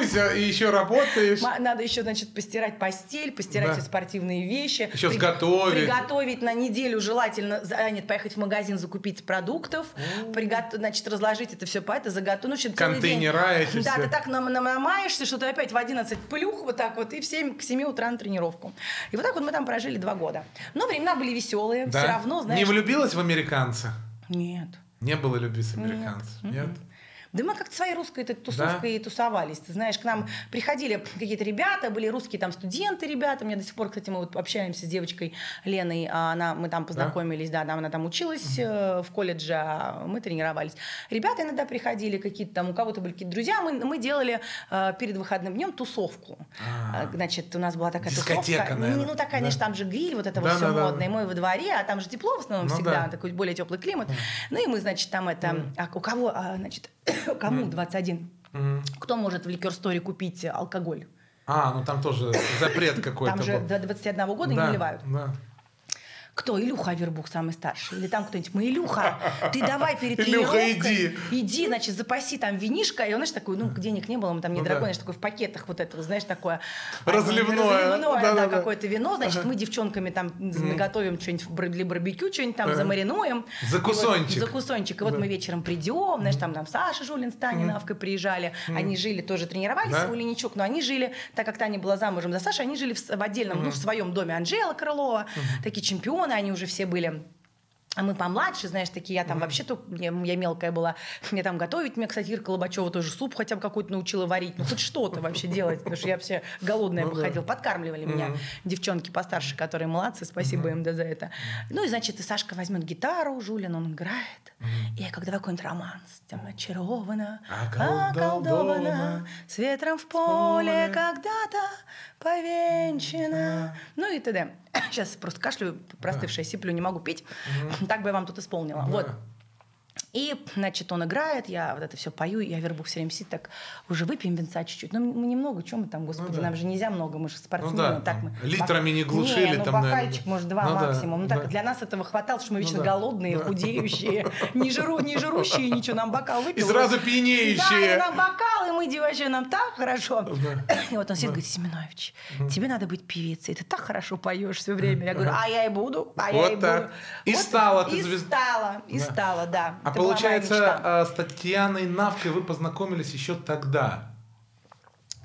тренируйся, и еще работаешь. Надо еще, значит, постирать постель, постирать Да. все спортивные вещи. Еще При- сготовить. Приготовить на неделю желательно, за- нет, поехать в магазин, закупить продуктов, пригот- значит, разложить это все по это, заготовить. Ну, в общем. Контейнера эти Да, все. ты так нам- нам- намаешься, что ты опять в 11 плюх вот так вот, и в 7, к 7 утра на тренировку. И вот так вот мы там прожили два года. Но времена были веселые, Да? все равно, знаешь... Не влюбилась в американца? Нет. Не было любви с американцем? Нет? Да мы как-то своей русской этой тусовкой и тусовались. Ты знаешь, к нам приходили какие-то ребята, были русские там студенты ребята. Мне до сих пор, кстати, мы вот общаемся с девочкой Леной. а Она, мы там познакомились, да, там она там училась э, в колледже, а мы тренировались. Ребята иногда приходили какие-то там, у кого-то были какие-то друзья. Мы, мы делали э, перед выходным днем тусовку. А. Э, Значит, у нас была такая Дискотека, тусовка. наверное. Ну, такая, Да. знаешь, там же гриль, вот это вот Да, все да, да. модное. Мы во дворе, а там же тепло в основном Ну всегда, да. такой более теплый климат. Ну и мы, значит, там это... А у кого, а, значит, кому 21? Кто может в ликер-сторе купить алкоголь? А, ну там тоже запрет какой-то Там же был. до 21 года не Да, наливают. да. Кто? Илюха Авербух самый старший. Или там кто-нибудь. Мы, Илюха, ты давай перед Илюха, иди. Иди, значит, запаси там винишко. И он, знаешь, такой, ну, денег не было, мы там не Ну дорогой, да. знаешь, такой в пакетах вот это, знаешь, такое. Разливное. Разливное, да, какое-то вино. Значит, мы девчонками там наготовим что-нибудь для барбекю, что-нибудь там Ага. замаринуем. Закусончик. И вот- закусончик. И вот Да. мы вечером придем, знаешь, там нам Саша Жулин с Таней Навкой приезжали. Они жили, тоже тренировались Да? у Леничук, но они жили, так как Таня была замужем за Сашей, они жили в отдельном, ну, в своем доме. Анжела Крылова, такие чемпионы, они уже все были. А мы помладше, знаешь, такие, я там вообще-то, я, я мелкая была, мне там готовить, мне, кстати, Ирка Лобачева тоже суп хотя бы какой-то научила варить, ну хоть что-то вообще делать, потому что я все голодная Ну походила, подкармливали меня девчонки постарше, которые молодцы, спасибо им да, за это. Ну и, значит, и Сашка возьмет гитару, Жулин, он играет, и я как давай какой-нибудь романс, там, очарована, околдована, с ветром в поле. когда-то повенчана. Ну и т.д. Сейчас просто кашлю, простывшая, сиплю, не могу петь. Так бы я вам тут исполнила. Вот. И, значит, он играет, я вот это все пою, и Авербух все время сидит так, уже выпьем винца чуть-чуть. Ну, мы немного, чем мы там, господи, Ну да. нам же нельзя много, мы же спортсмены. Ну да, так мы, литрами не глушили Не, ну, там, наверное, бокальчик, да. может, два Ну да, максимум. Ну, так, да. для нас этого хватало, что мы Ну вечно да, голодные, да. худеющие, не, жиру, не жирущие, ничего, нам бокал выпил. И сразу Да, пьянеющие. и нам бокал, мы девочки, нам так хорошо. Да. И вот он сидит, говорит, Семенович, тебе надо быть певицей, ты так хорошо поешь все время. Я говорю, а я и буду, а я и так. буду. И Вот стала ты И звезд- стала, и Да. стала, да. А Это получается, а, с Татьяной Навкой вы познакомились еще тогда.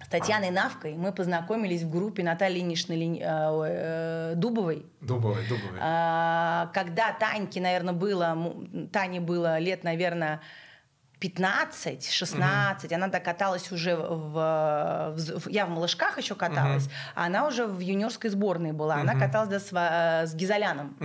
С Татьяной Навкой мы познакомились в группе Натальи Ильиничны э, ой, э, Дубовой. Дубовой, Дубовой. А, Когда Таньке, наверное, было, Тане было лет, наверное, 15-16, она докаталась уже в, в- Я в малышках еще каталась, а она уже в юниорской сборной была. Она каталась да, с, Ва- с Гизаляном.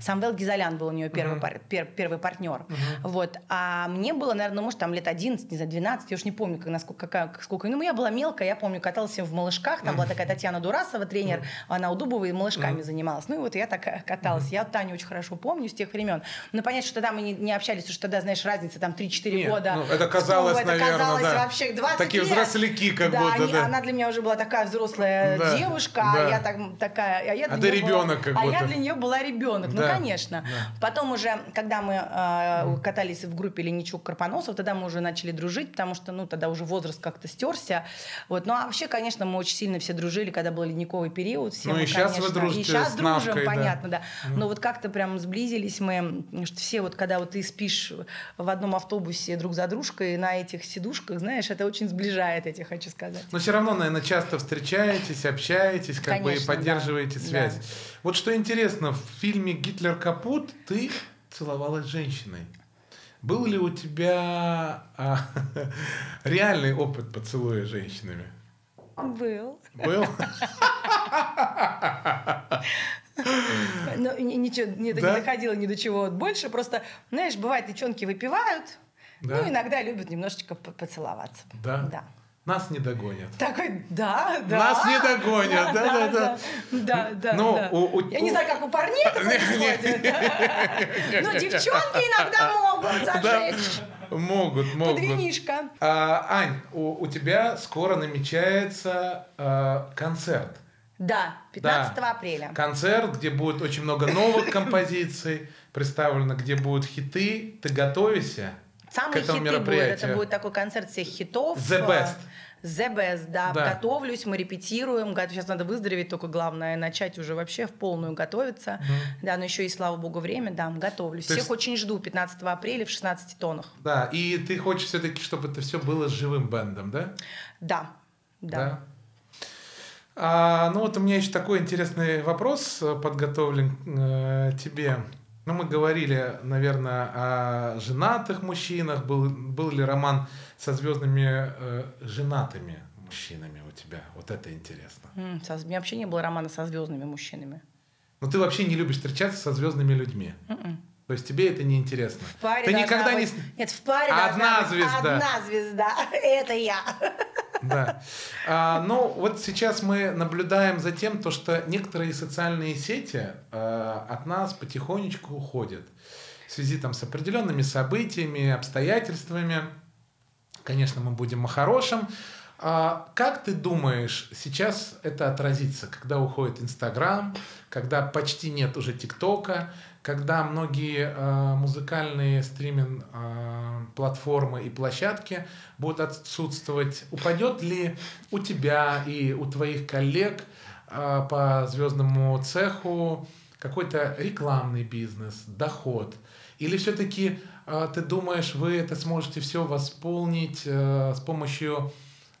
Самвел Гизалян был у нее первый, пар- пер- первый партнер. Вот. А мне было, наверное, ну, может, там лет 11, не знаю, 12, я уж не помню, как, насколько, какая, сколько. Ну, я была мелкая, я помню, каталась в малышках. Там была такая Татьяна Дурасова, тренер, она у Дубовой малышками занималась. Ну, и вот я так э, каталась. Я Таню очень хорошо помню с тех времен. Но понять, что тогда мы не, не общались, потому что тогда, знаешь, разница там 3-4 Нет, года. ну, это казалось, это наверное, казалось да. вообще 20 Такие лет. взросляки как да, будто, они- да. Она для меня уже была такая взрослая Да, девушка, да. а я так, такая... А, я А ты неё была- ребенок как А я будто. для нее была ребенок. Ну, Да, конечно. Потом уже, когда мы э, катались в группе Леничук Карпоносов, тогда мы уже начали дружить, потому что, ну, тогда уже возраст как-то стерся. Вот. Ну, а вообще, конечно, мы очень сильно все дружили, когда был ледниковый период. Все Ну, мы, и вы конечно, дружите И сейчас с дружим, Навкой, да. понятно, да. Но вот как-то прям сблизились мы, что все вот, когда вот ты спишь в одном автобусе друг за дружкой на этих сидушках, знаешь, это очень сближает, я тебе хочу сказать. Но все равно, наверное, часто встречаетесь, общаетесь, как бы и Конечно, поддерживаете да. связь. Да. Вот что интересно, в фильме «Гитлер капут» ты целовалась с женщиной. Был ли у тебя а, реальный опыт поцелуя с женщинами? Был. Был? Ни- ничего, не, Да? не доходило ни до чего больше. Просто, знаешь, бывает, девчонки выпивают, Да? ну, иногда любят немножечко по- поцеловаться. Да? Да. Нас не догонят. Такой, да, да. Нас не догонят, да, да, да. Да, да, Ну, да. у- у- Я не знаю, как у парней это происходит. Но девчонки иногда могут зажечь. Могут, могут. Под винишко. А, Ань, у, у тебя скоро намечается а, концерт. Да, 15 Да. апреля. Концерт, где будет очень много новых композиций представлено, где будут хиты. Ты готовишься Самые к этому хиты будут. мероприятию? Это будет такой концерт всех хитов. The best. The best, да. Да. Готовлюсь, мы репетируем. Сейчас надо выздороветь, только главное начать уже вообще в полную готовиться. Да, но еще и, слава богу, время, да, готовлюсь. То Всех есть- очень жду 15 апреля в 16 тонах. Да, и ты хочешь все-таки, чтобы это все было с живым бендом, да? Да, да. А, ну вот у меня еще такой интересный вопрос э, подготовлен э, тебе. Ну, мы говорили, наверное, о женатых мужчинах. Был, был ли роман со звездными э, женатыми мужчинами у тебя? Вот это интересно. М, со- У меня вообще не было романа со звездными мужчинами. Но ты вообще не любишь встречаться со звездными людьми. То есть тебе это не интересно. В паре ты никогда быть- не... Нет, в паре Одна быть звезда. Одна звезда. Это я. Да. А, ну, вот сейчас мы наблюдаем за тем, то, что некоторые социальные сети а, от нас потихонечку уходят в связи там, с определенными событиями, обстоятельствами. Конечно, мы будем о хорошем. А, как ты думаешь, сейчас это отразится, когда уходит Инстаграм, когда почти нет уже ТикТока, когда многие э, музыкальные стриминг э, платформы и площадки будут отсутствовать? Упадет ли у тебя и у твоих коллег э, по звездному цеху какой-то рекламный бизнес, доход? Или все-таки э, ты думаешь, вы это сможете все восполнить э, с помощью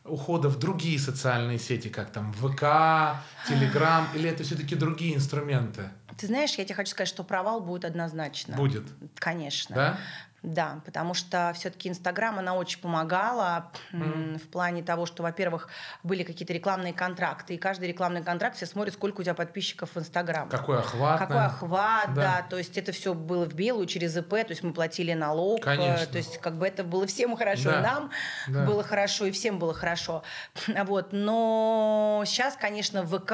ухода в другие социальные сети, как там ВК, Телеграм, или это все-таки другие инструменты? Ты знаешь, я тебе хочу сказать, что провал будет однозначно. Будет. Конечно. Да? Да, потому что все-таки Инстаграм, она очень помогала м, в плане того, что, во-первых, были какие-то рекламные контракты, и каждый рекламный контракт все смотрят, сколько у тебя подписчиков в Инстаграм. Какой охват? Какой охват, да. Да. То есть это все было в белую через ИП, то есть мы платили налог. э, Конечно. То есть как бы это было всем хорошо, Да. и нам Да. было хорошо, и всем было хорошо. Вот. Но сейчас, конечно, ВК,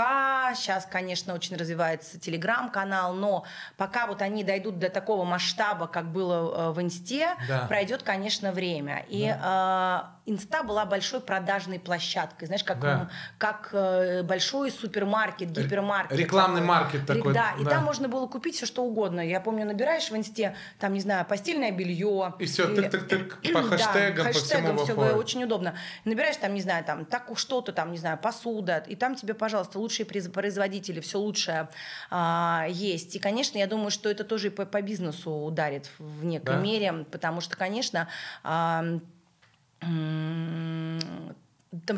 сейчас, конечно, очень развивается Телеграм-канал, но пока вот они дойдут до такого масштаба, как было э, в Инсте, инсте, Да. пройдет, конечно, время. И э, инста была большой продажной площадкой, знаешь, как, Да. как э, большой супермаркет, гипермаркет. рекламный такой. маркет такой, Да, и да. там можно было купить все, что угодно. Я помню, набираешь в инсте, там, не знаю, постельное белье. И всё, тык-тык-тык, по хэштегам, по всему всё, выходит. очень удобно. Набираешь там, не знаю, там так что-то там, не знаю, посуда, и там тебе, пожалуйста, лучшие производители, все лучшее а, есть. И, конечно, я думаю, что это тоже и по, по бизнесу ударит в некой Да? мере, потому что, конечно, потому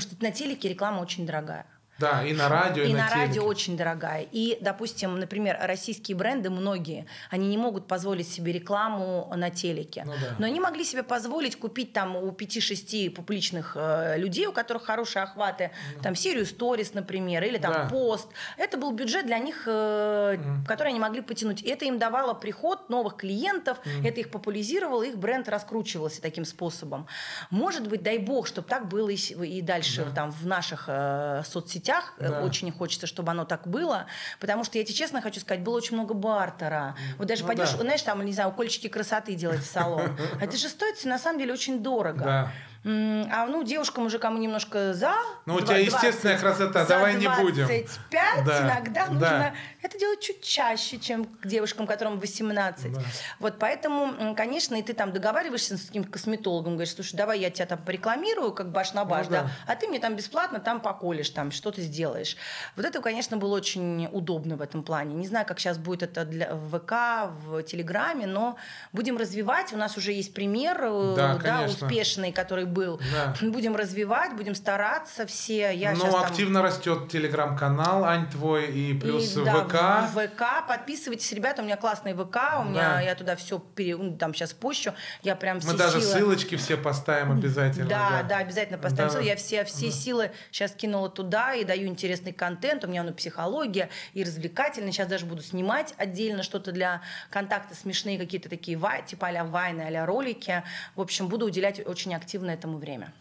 что на телеке реклама очень дорогая. Да, и на радио, и, И на, на телеке. радио очень дорогая. И, допустим, например, российские бренды, многие, они не могут позволить себе рекламу на телеке. Ну да. Но они могли себе позволить купить там у 5-6 публичных э, людей, у которых хорошие охваты, там серию сторис, например, или там Да. пост. Это был бюджет для них, э, который они могли потянуть. Это им давало приход новых клиентов, это их популяризировало, их бренд раскручивался таким способом. Может быть, дай бог, чтобы так было и, и дальше там в наших э, соцсетях. Э, Да. Очень хочется, чтобы оно так было, потому что я тебе честно хочу сказать, было очень много бартера. Вот даже Ну пойдешь, да. знаешь, там, не знаю, укольчики красоты делать в салон. Это же стоит на самом деле очень дорого. Да. А ну, девушкам, мужикам немножко за. Ну, у тебя естественная 20, красота, за давай не будем. 25 Да, иногда да. нужно это делать чуть чаще, чем к девушкам, которым 18. Да. Вот поэтому, конечно, и ты там договариваешься с каким-то косметологом, говоришь, слушай, давай я тебя там порекламирую, как баш на баш, Ну да. да. а ты мне там бесплатно там поколешь, там что-то сделаешь. Вот это, конечно, было очень удобно в этом плане. Не знаю, как сейчас будет это для, в ВК, в Телеграме, но будем развивать. У нас уже есть пример, э, Да, да, конечно. успешный, который был. Да. Будем развивать, будем стараться все. Я ну, щас там- активно растет телеграм-канал, Ань твой, и плюс и, да, ВК. в ВК. Подписывайтесь, ребята, у меня классный ВК, у меня Да. я туда все там сейчас пощу. Я прям все Мы даже силы... ссылочки все поставим обязательно. Да, да, обязательно поставим Да. ссылку. Я все, все силы сейчас кинула туда и даю интересный контент. У меня ну, психология и развлекательный. Сейчас даже буду снимать отдельно что-то для контакта, смешные какие-то такие, типа а-ля вайны, а ролики. В общем, буду уделять очень активно этому время.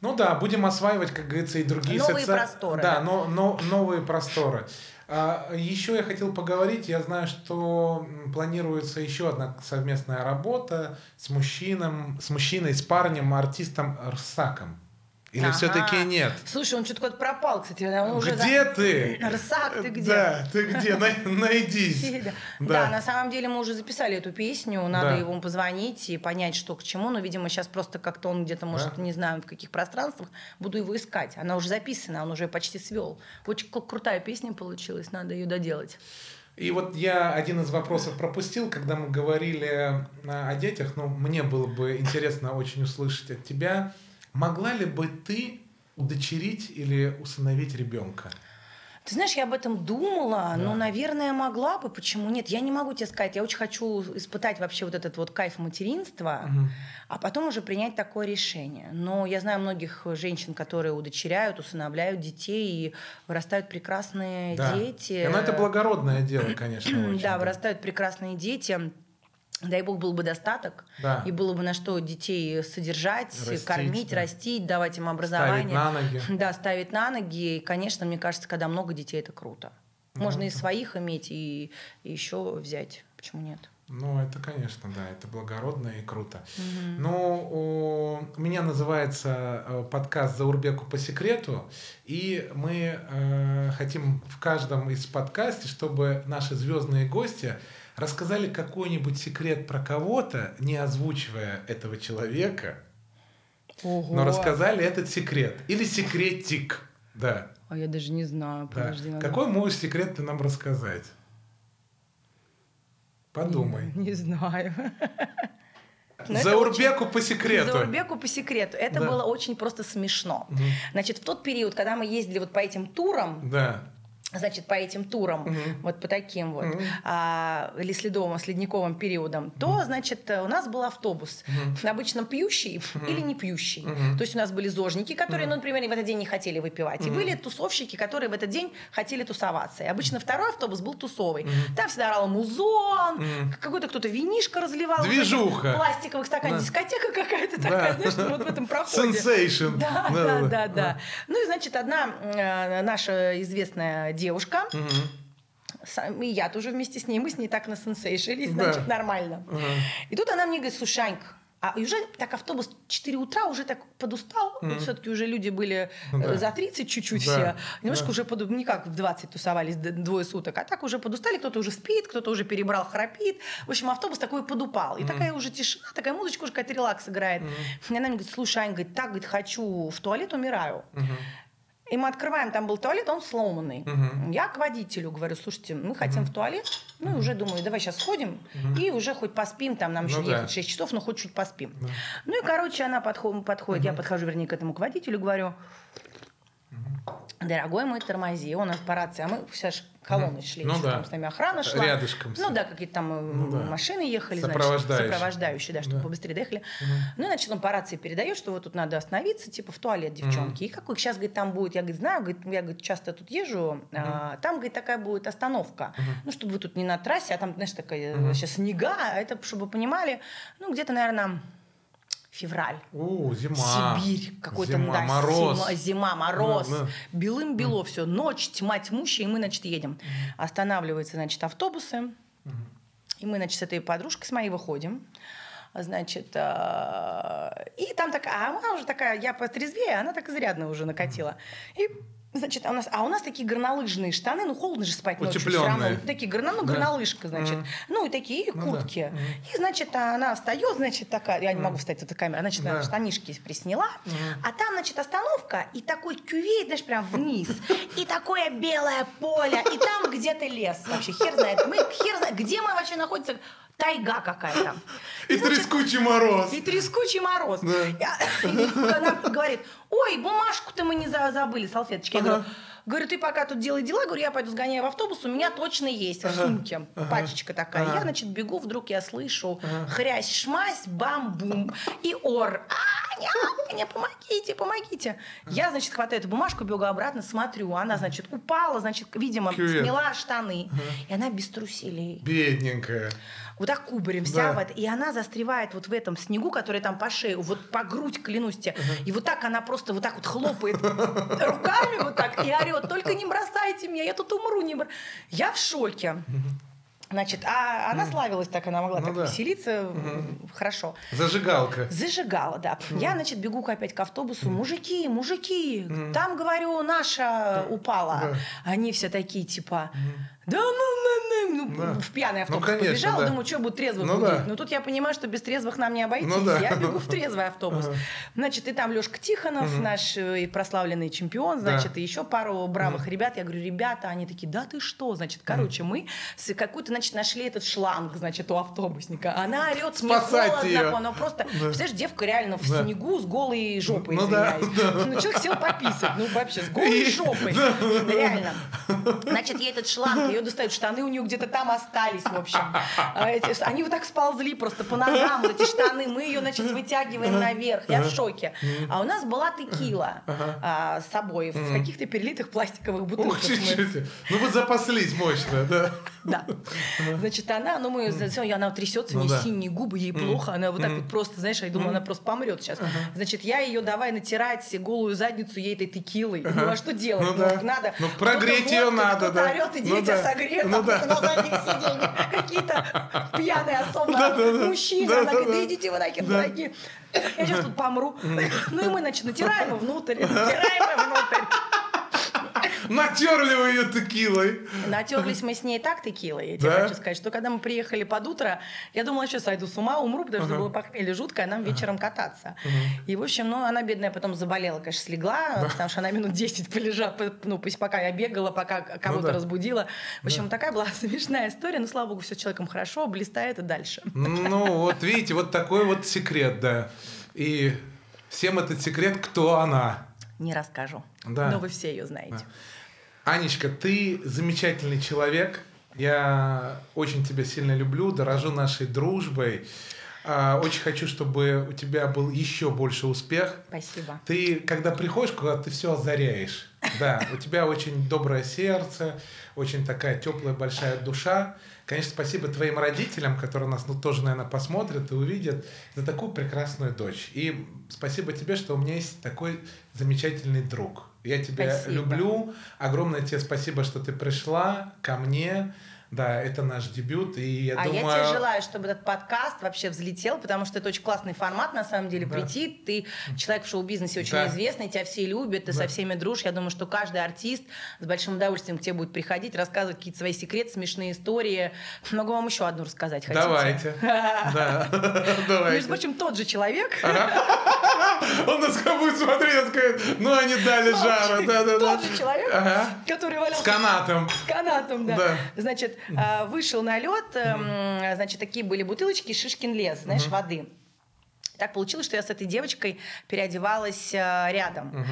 Ну да, будем осваивать, как говорится, и другие Новые соци- просторы, Да, но, но- новые просторы. А, еще я хотел поговорить, я знаю, что планируется еще одна совместная работа с мужчином, с мужчиной, с парнем, артистом Рсаком. Или Ага. все-таки нет? Слушай, он что-то куда-то пропал, кстати. Он уже где за- ты? Рсак, ты где? Да, ты где? Най- Найдись. Да. На самом деле мы уже записали эту песню, надо ему позвонить и понять, что к чему, но, видимо, сейчас просто как-то он где-то, может, не знаю, в каких пространствах, буду его искать. Она уже записана, он уже почти свел. Очень крутая песня получилась, надо ее доделать. И вот я один из вопросов пропустил, когда мы говорили а, о детях, но мне было бы интересно очень услышать от тебя, могла ли бы ты удочерить или усыновить ребенка? Ты знаешь, я об этом думала, но, наверное, могла бы. Почему нет? Я не могу тебе сказать. Я очень хочу испытать вообще вот этот вот кайф материнства, а потом уже принять такое решение. Но я знаю многих женщин, которые удочеряют, усыновляют детей и вырастают прекрасные Да. дети. Ну, это благородное дело, конечно. очень, Да, вырастают прекрасные дети. Дай бог был бы достаток, Да. и было бы на что детей содержать, Растить, кормить, да. растить, давать им образование. на ноги. Да, ставить на ноги. И, конечно, мне кажется, когда много детей, это круто. Ну, Можно и своих иметь, и, и еще взять. Почему нет? Ну, это, конечно, да, это благородно и круто. Ну, о, у меня называется э, подкаст «Заурбеку по секрету», и мы э, хотим в каждом из подкастов, чтобы наши звездные гости рассказали какой-нибудь секрет про кого-то, не озвучивая этого человека, Ого. но рассказали этот секрет. Или секретик, да. А я даже не знаю. да. Подожди, надо- Какой можешь секрет ты нам рассказать? Подумай. Не знаю. Но это Заурбеку по секрету. Заурбеку по секрету. Это Да. было очень просто смешно. Значит, в тот период, когда мы ездили вот по этим турам, Да. Значит, по этим турам, вот по таким вот, а, или следовым, с ледниковым периодом, то, значит, у нас был автобус. Обычно пьющий или не пьющий. То есть у нас были зожники, которые, ну, например, в этот день не хотели выпивать. И были тусовщики, которые в этот день хотели тусоваться. И обычно второй автобус был тусовый. Там всегда орал музон, какой-то кто-то винишко разливал. в Движуха. Пластиковых стаканах. Да. Дискотека какая-то Да. такая, знаешь, вот в этом проходе. Сенсейшн. Да, да, да, да. Ну и, значит, одна э, наша известная девушка, Сам- И я тоже вместе с ней. Мы с ней так на сенсейшились, Да. значит, нормально. И тут она мне говорит, слушай, Анька, а уже так автобус 4 утра уже так подустал. Вот все-таки уже люди были Ну да. э, за 30 чуть-чуть Да, все. Немножко да. уже поду... не как в 20 тусовались двое суток, а так уже подустали, кто-то уже спит, кто-то уже перебрал, храпит. В общем, автобус такой подупал. И такая уже тишина, такая музычка уже какая-то релакс играет. И она мне говорит, слушай, Ань, говорит, так, говорит, хочу в туалет, умираю. И мы открываем, там был туалет, он сломанный. Я к водителю говорю, слушайте, мы хотим в туалет. Ну, и уже думаю, давай сейчас сходим и уже хоть поспим, там нам Ну еще да. ехать 6 часов, но хоть чуть поспим. Ну и, короче, она подходит, подходит я подхожу, вернее, к этому к водителю, говорю, дорогой мой, тормози, он по рации, а мы все ж колонны шли, Ну да. там с нами охрана шла. Рядышком все. Ну да, какие-то там э, Ну да. машины ехали, значит, Сопровождающие. сопровождающие, да, чтобы Да. побыстрее доехали. Ну и, значит, он по рации передает, что вот тут надо остановиться, типа в туалет, девчонки. И какой сейчас, говорит, там будет, я, говорит, знаю, говорит, я, говорит, часто тут езжу, а, там, говорит, такая будет остановка. Ну, чтобы вы тут не на трассе, а там, знаешь, такая сейчас снега, а это, чтобы вы понимали, ну, где-то, наверное, февраль. У, зима. Сибирь, какой-то Зима, да, мороз. Зима, зима, мороз, Да, да. белым-бело все, ночь, тьма тьмущая, и мы, значит, едем. Останавливаются, значит, автобусы, и мы, значит, с этой подружкой с моей выходим. Значит, э, и там такая, а она уже такая, я потрезвее, она так изрядно уже накатила. И Значит, а у нас, а у нас такие горнолыжные штаны, ну холодно же спать ночью все равно. Такие горно, ну, Да. горнолыжка, значит. Мгм. Ну и такие и Ну да. куртки. И, значит, она встает, значит, такая, я не могу встать, эта камера, значит, Да. она штанишки присняла, а там, значит, остановка, и такой кювей, знаешь, прям вниз, и такое белое поле, и там где-то лес вообще, хер знает. Мы хер знает, где мы вообще находимся, тайга какая-то. И трескучий мороз. И трескучий мороз. Да. Я- и она говорит, ой, бумажку-то мы не за- забыли, салфеточки. Я Ага. говорю, говорю, ты пока тут делай дела, говорю, я пойду сгоняю в автобус, у меня точно есть в сумке пачечка такая. Ага. Я, значит, бегу, вдруг я слышу хрясь, шмась, бам-бум и ор. Аня, Аня, помогите, помогите. Я, значит, хватаю эту бумажку, бегу обратно, смотрю, она, значит, упала, значит, видимо, Кювет. сняла штаны. И она без труселей Бедненькая. Вот так кубарем вся Да. в это. И она застревает вот в этом снегу, который там по шею, вот по грудь, клянусь тебе. И вот так она просто вот так вот хлопает руками вот так и орет, только не бросайте меня, я тут умру. Не бр-». Я в шоке. Значит, а она славилась так, она могла Ну так да. веселиться, м, хорошо. Зажигалка. Зажигала, да. Я, значит, бегу опять к автобусу. Мужики, мужики, там, говорю, наша упала. Да. Они все такие, типа, да ну, ну, ну, ну, Да. в пьяный автобус конечно, побежала, да. думаю, что будет трезвых Ну да. Но тут я понимаю, что без трезвых нам не обойтись. Ну да. Я бегу в трезвый автобус. Ага. Значит, и там Лешка Тихонов, наш э, и прославленный чемпион, значит, и еще пару бравых ребят. Я говорю, ребята, они такие, да ты что? Значит, короче, мы с какой-то, значит, нашли этот шланг, значит, у автобусника. Она орет, Спасать холодно, её. она просто, представляешь, девка реально в Да. снегу с голой жопой, Ну да, извиняюсь. Ну, человек сел пописать, ну, вообще, с голой И- жопой. Реально. Значит, ей этот шланг, ее достают, штаны у нее где-то там остались, в общем. А эти- они вот так сползли просто по ногам, вот эти штаны. Мы ее, значит, вытягиваем наверх. Я в шоке. А у нас была текила а, с собой в каких-то перелитых пластиковых бутылках. Мы-. Ну вы запаслись мощно, да. да. Значит, она, ну мы, она трясется, у Ну нее синие губы, ей плохо, она вот так вот просто, знаешь, я думаю, она просто помрет сейчас. Значит, я ее давай натирать голую задницу ей этой текилой. Ну а что делать? Ну да. надо. Ну, прогреть водкой, надо, да. орет, иди, Да. согрею, Ну да. на задних сиденьях, какие-то пьяные особо Да-да-да. мужчины. Да-да-да. Она говорит, да идите вы нахер, дорогие. Я сейчас тут помру. Ну и мы, значит, натираем внутрь, натираем внутрь. Натерли вы ее текилой. Натерлись мы с ней так текилой, я тебе Да? хочу сказать, что когда мы приехали под утро, я думала, что сойду с ума, умру, потому что было похмелье жуткое, а нам вечером кататься. И, в общем, ну, она, бедная, потом заболела, конечно, слегла, потому что она минут 10 полежала, по- ну, пусть пока я бегала, пока кого-то Ну да. разбудила. В общем, такая была смешная история, но, слава богу, все человеком хорошо, блистает и дальше. Ну, вот видите, вот такой вот секрет, да. И всем этот секрет, кто она. Не расскажу, Да. но вы все ее знаете. Анечка, ты замечательный человек. Я очень тебя сильно люблю, дорожу нашей дружбой. А, Очень хочу, чтобы у тебя был еще больше успех. Спасибо. Ты, когда приходишь куда ты все озаряешь. Да, у тебя очень доброе сердце, очень такая теплая большая душа. Конечно, спасибо твоим родителям, которые нас ну, тоже, наверное, посмотрят и увидят за такую прекрасную дочь. И спасибо тебе, что у меня есть такой замечательный друг. Я тебя Спасибо. люблю. Огромное тебе спасибо, что ты пришла ко мне. Да, это наш дебют, и я а думаю... я тебе желаю, чтобы этот подкаст вообще взлетел, потому что это очень классный формат, на самом деле, Да. прийти. Ты человек в шоу-бизнесе очень Да. известный, тебя все любят, ты Да. со всеми дружишь. Я думаю, что каждый артист с большим удовольствием к тебе будет приходить, рассказывать какие-то свои секреты, смешные истории. Могу вам еще одну рассказать, хотите? Давайте. Да, Между давайте. прочим, тот же человек, Он нас как будет смотреть, он скажет, ну они дали да. тот же человек, который валялся С канатом. С канатом, да. Значит, вышел на лед, эм, значит, такие были бутылочки Шишкин лес, знаешь, воды. Так получилось, что я с этой девочкой переодевалась э, рядом.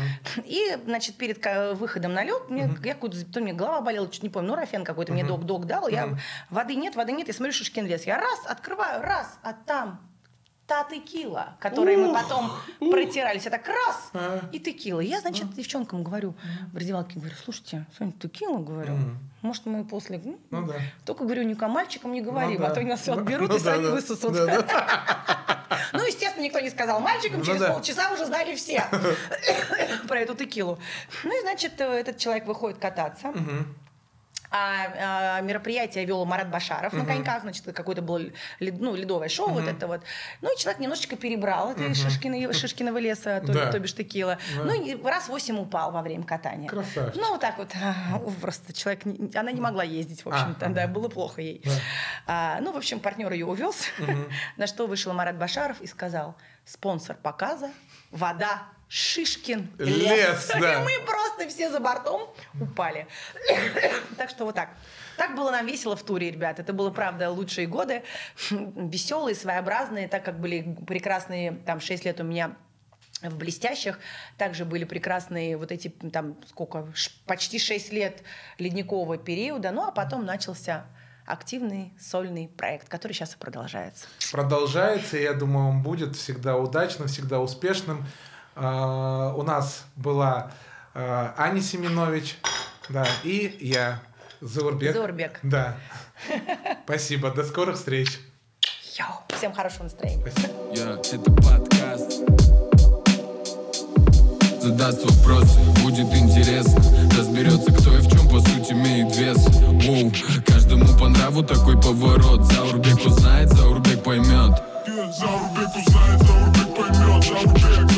И, значит, перед выходом на лед, мне, я какую-то, то мне голова болела, чуть не помню, нурофен какой-то мне док-док дал. Я, воды нет, воды нет, я смотрю Шишкин лес. Я раз, открываю, раз, а там та текила, которой мы потом протирались. Так раз, А. и текила. Я, значит, девчонкам говорю, в раздевалке говорю, слушайте, Соня, текила, говорю, может, мы после... Ну да. Только, говорю, никому мальчикам не говорим, Ну а да. то они нас все Ну, отберут ну и да, сами да. высосут. Да, да. Ну, естественно, никто не сказал мальчикам, Ну через да. полчаса уже знали все про эту текилу. Ну и, значит, э, этот человек выходит кататься. А, а, мероприятие вел Марат Башаров на коньках, значит, какое-то было лед- ну, ледовое шоу, вот это вот. Ну, и человек немножечко перебрал это из Шишкино- Шишкиного леса, то, Да. то бишь текила. Ну, и раз восемь упал во время катания. Красавчик. Ну, вот так вот. а, Просто человек... не- Она не могла ездить, в общем-то, А, да, было плохо ей. А, ну, в общем, партнер ее увез, на что вышел Марат Башаров и сказал, спонсор показа – вода Шишкин лес. Лес, да. И мы просто все за бортом упали. Так что вот так. Так было нам весело в туре, ребят. Это было, правда, лучшие годы. Веселые, своеобразные, так как были прекрасные, там, 6 лет у меня в блестящих. Также были прекрасные вот эти, там, сколько, почти 6 лет ледникового периода. Ну, а потом начался активный сольный проект, который сейчас и продолжается. продолжается, и я думаю, он будет всегда удачным, всегда успешным. А, У нас была а, Аня Семенович, да, и я, Заурбек. Заурбек. Да. Спасибо, до скорых встреч. Йоу, всем хорошего настроения. Спасибо. Это подкаст Задаст вопросы, будет интересно Разберется, кто и в чем по сути имеет вес Воу, каждому по нраву такой поворот Заурбек узнает, Заурбек поймет Заурбек узнает, Заурбек поймет, Заурбек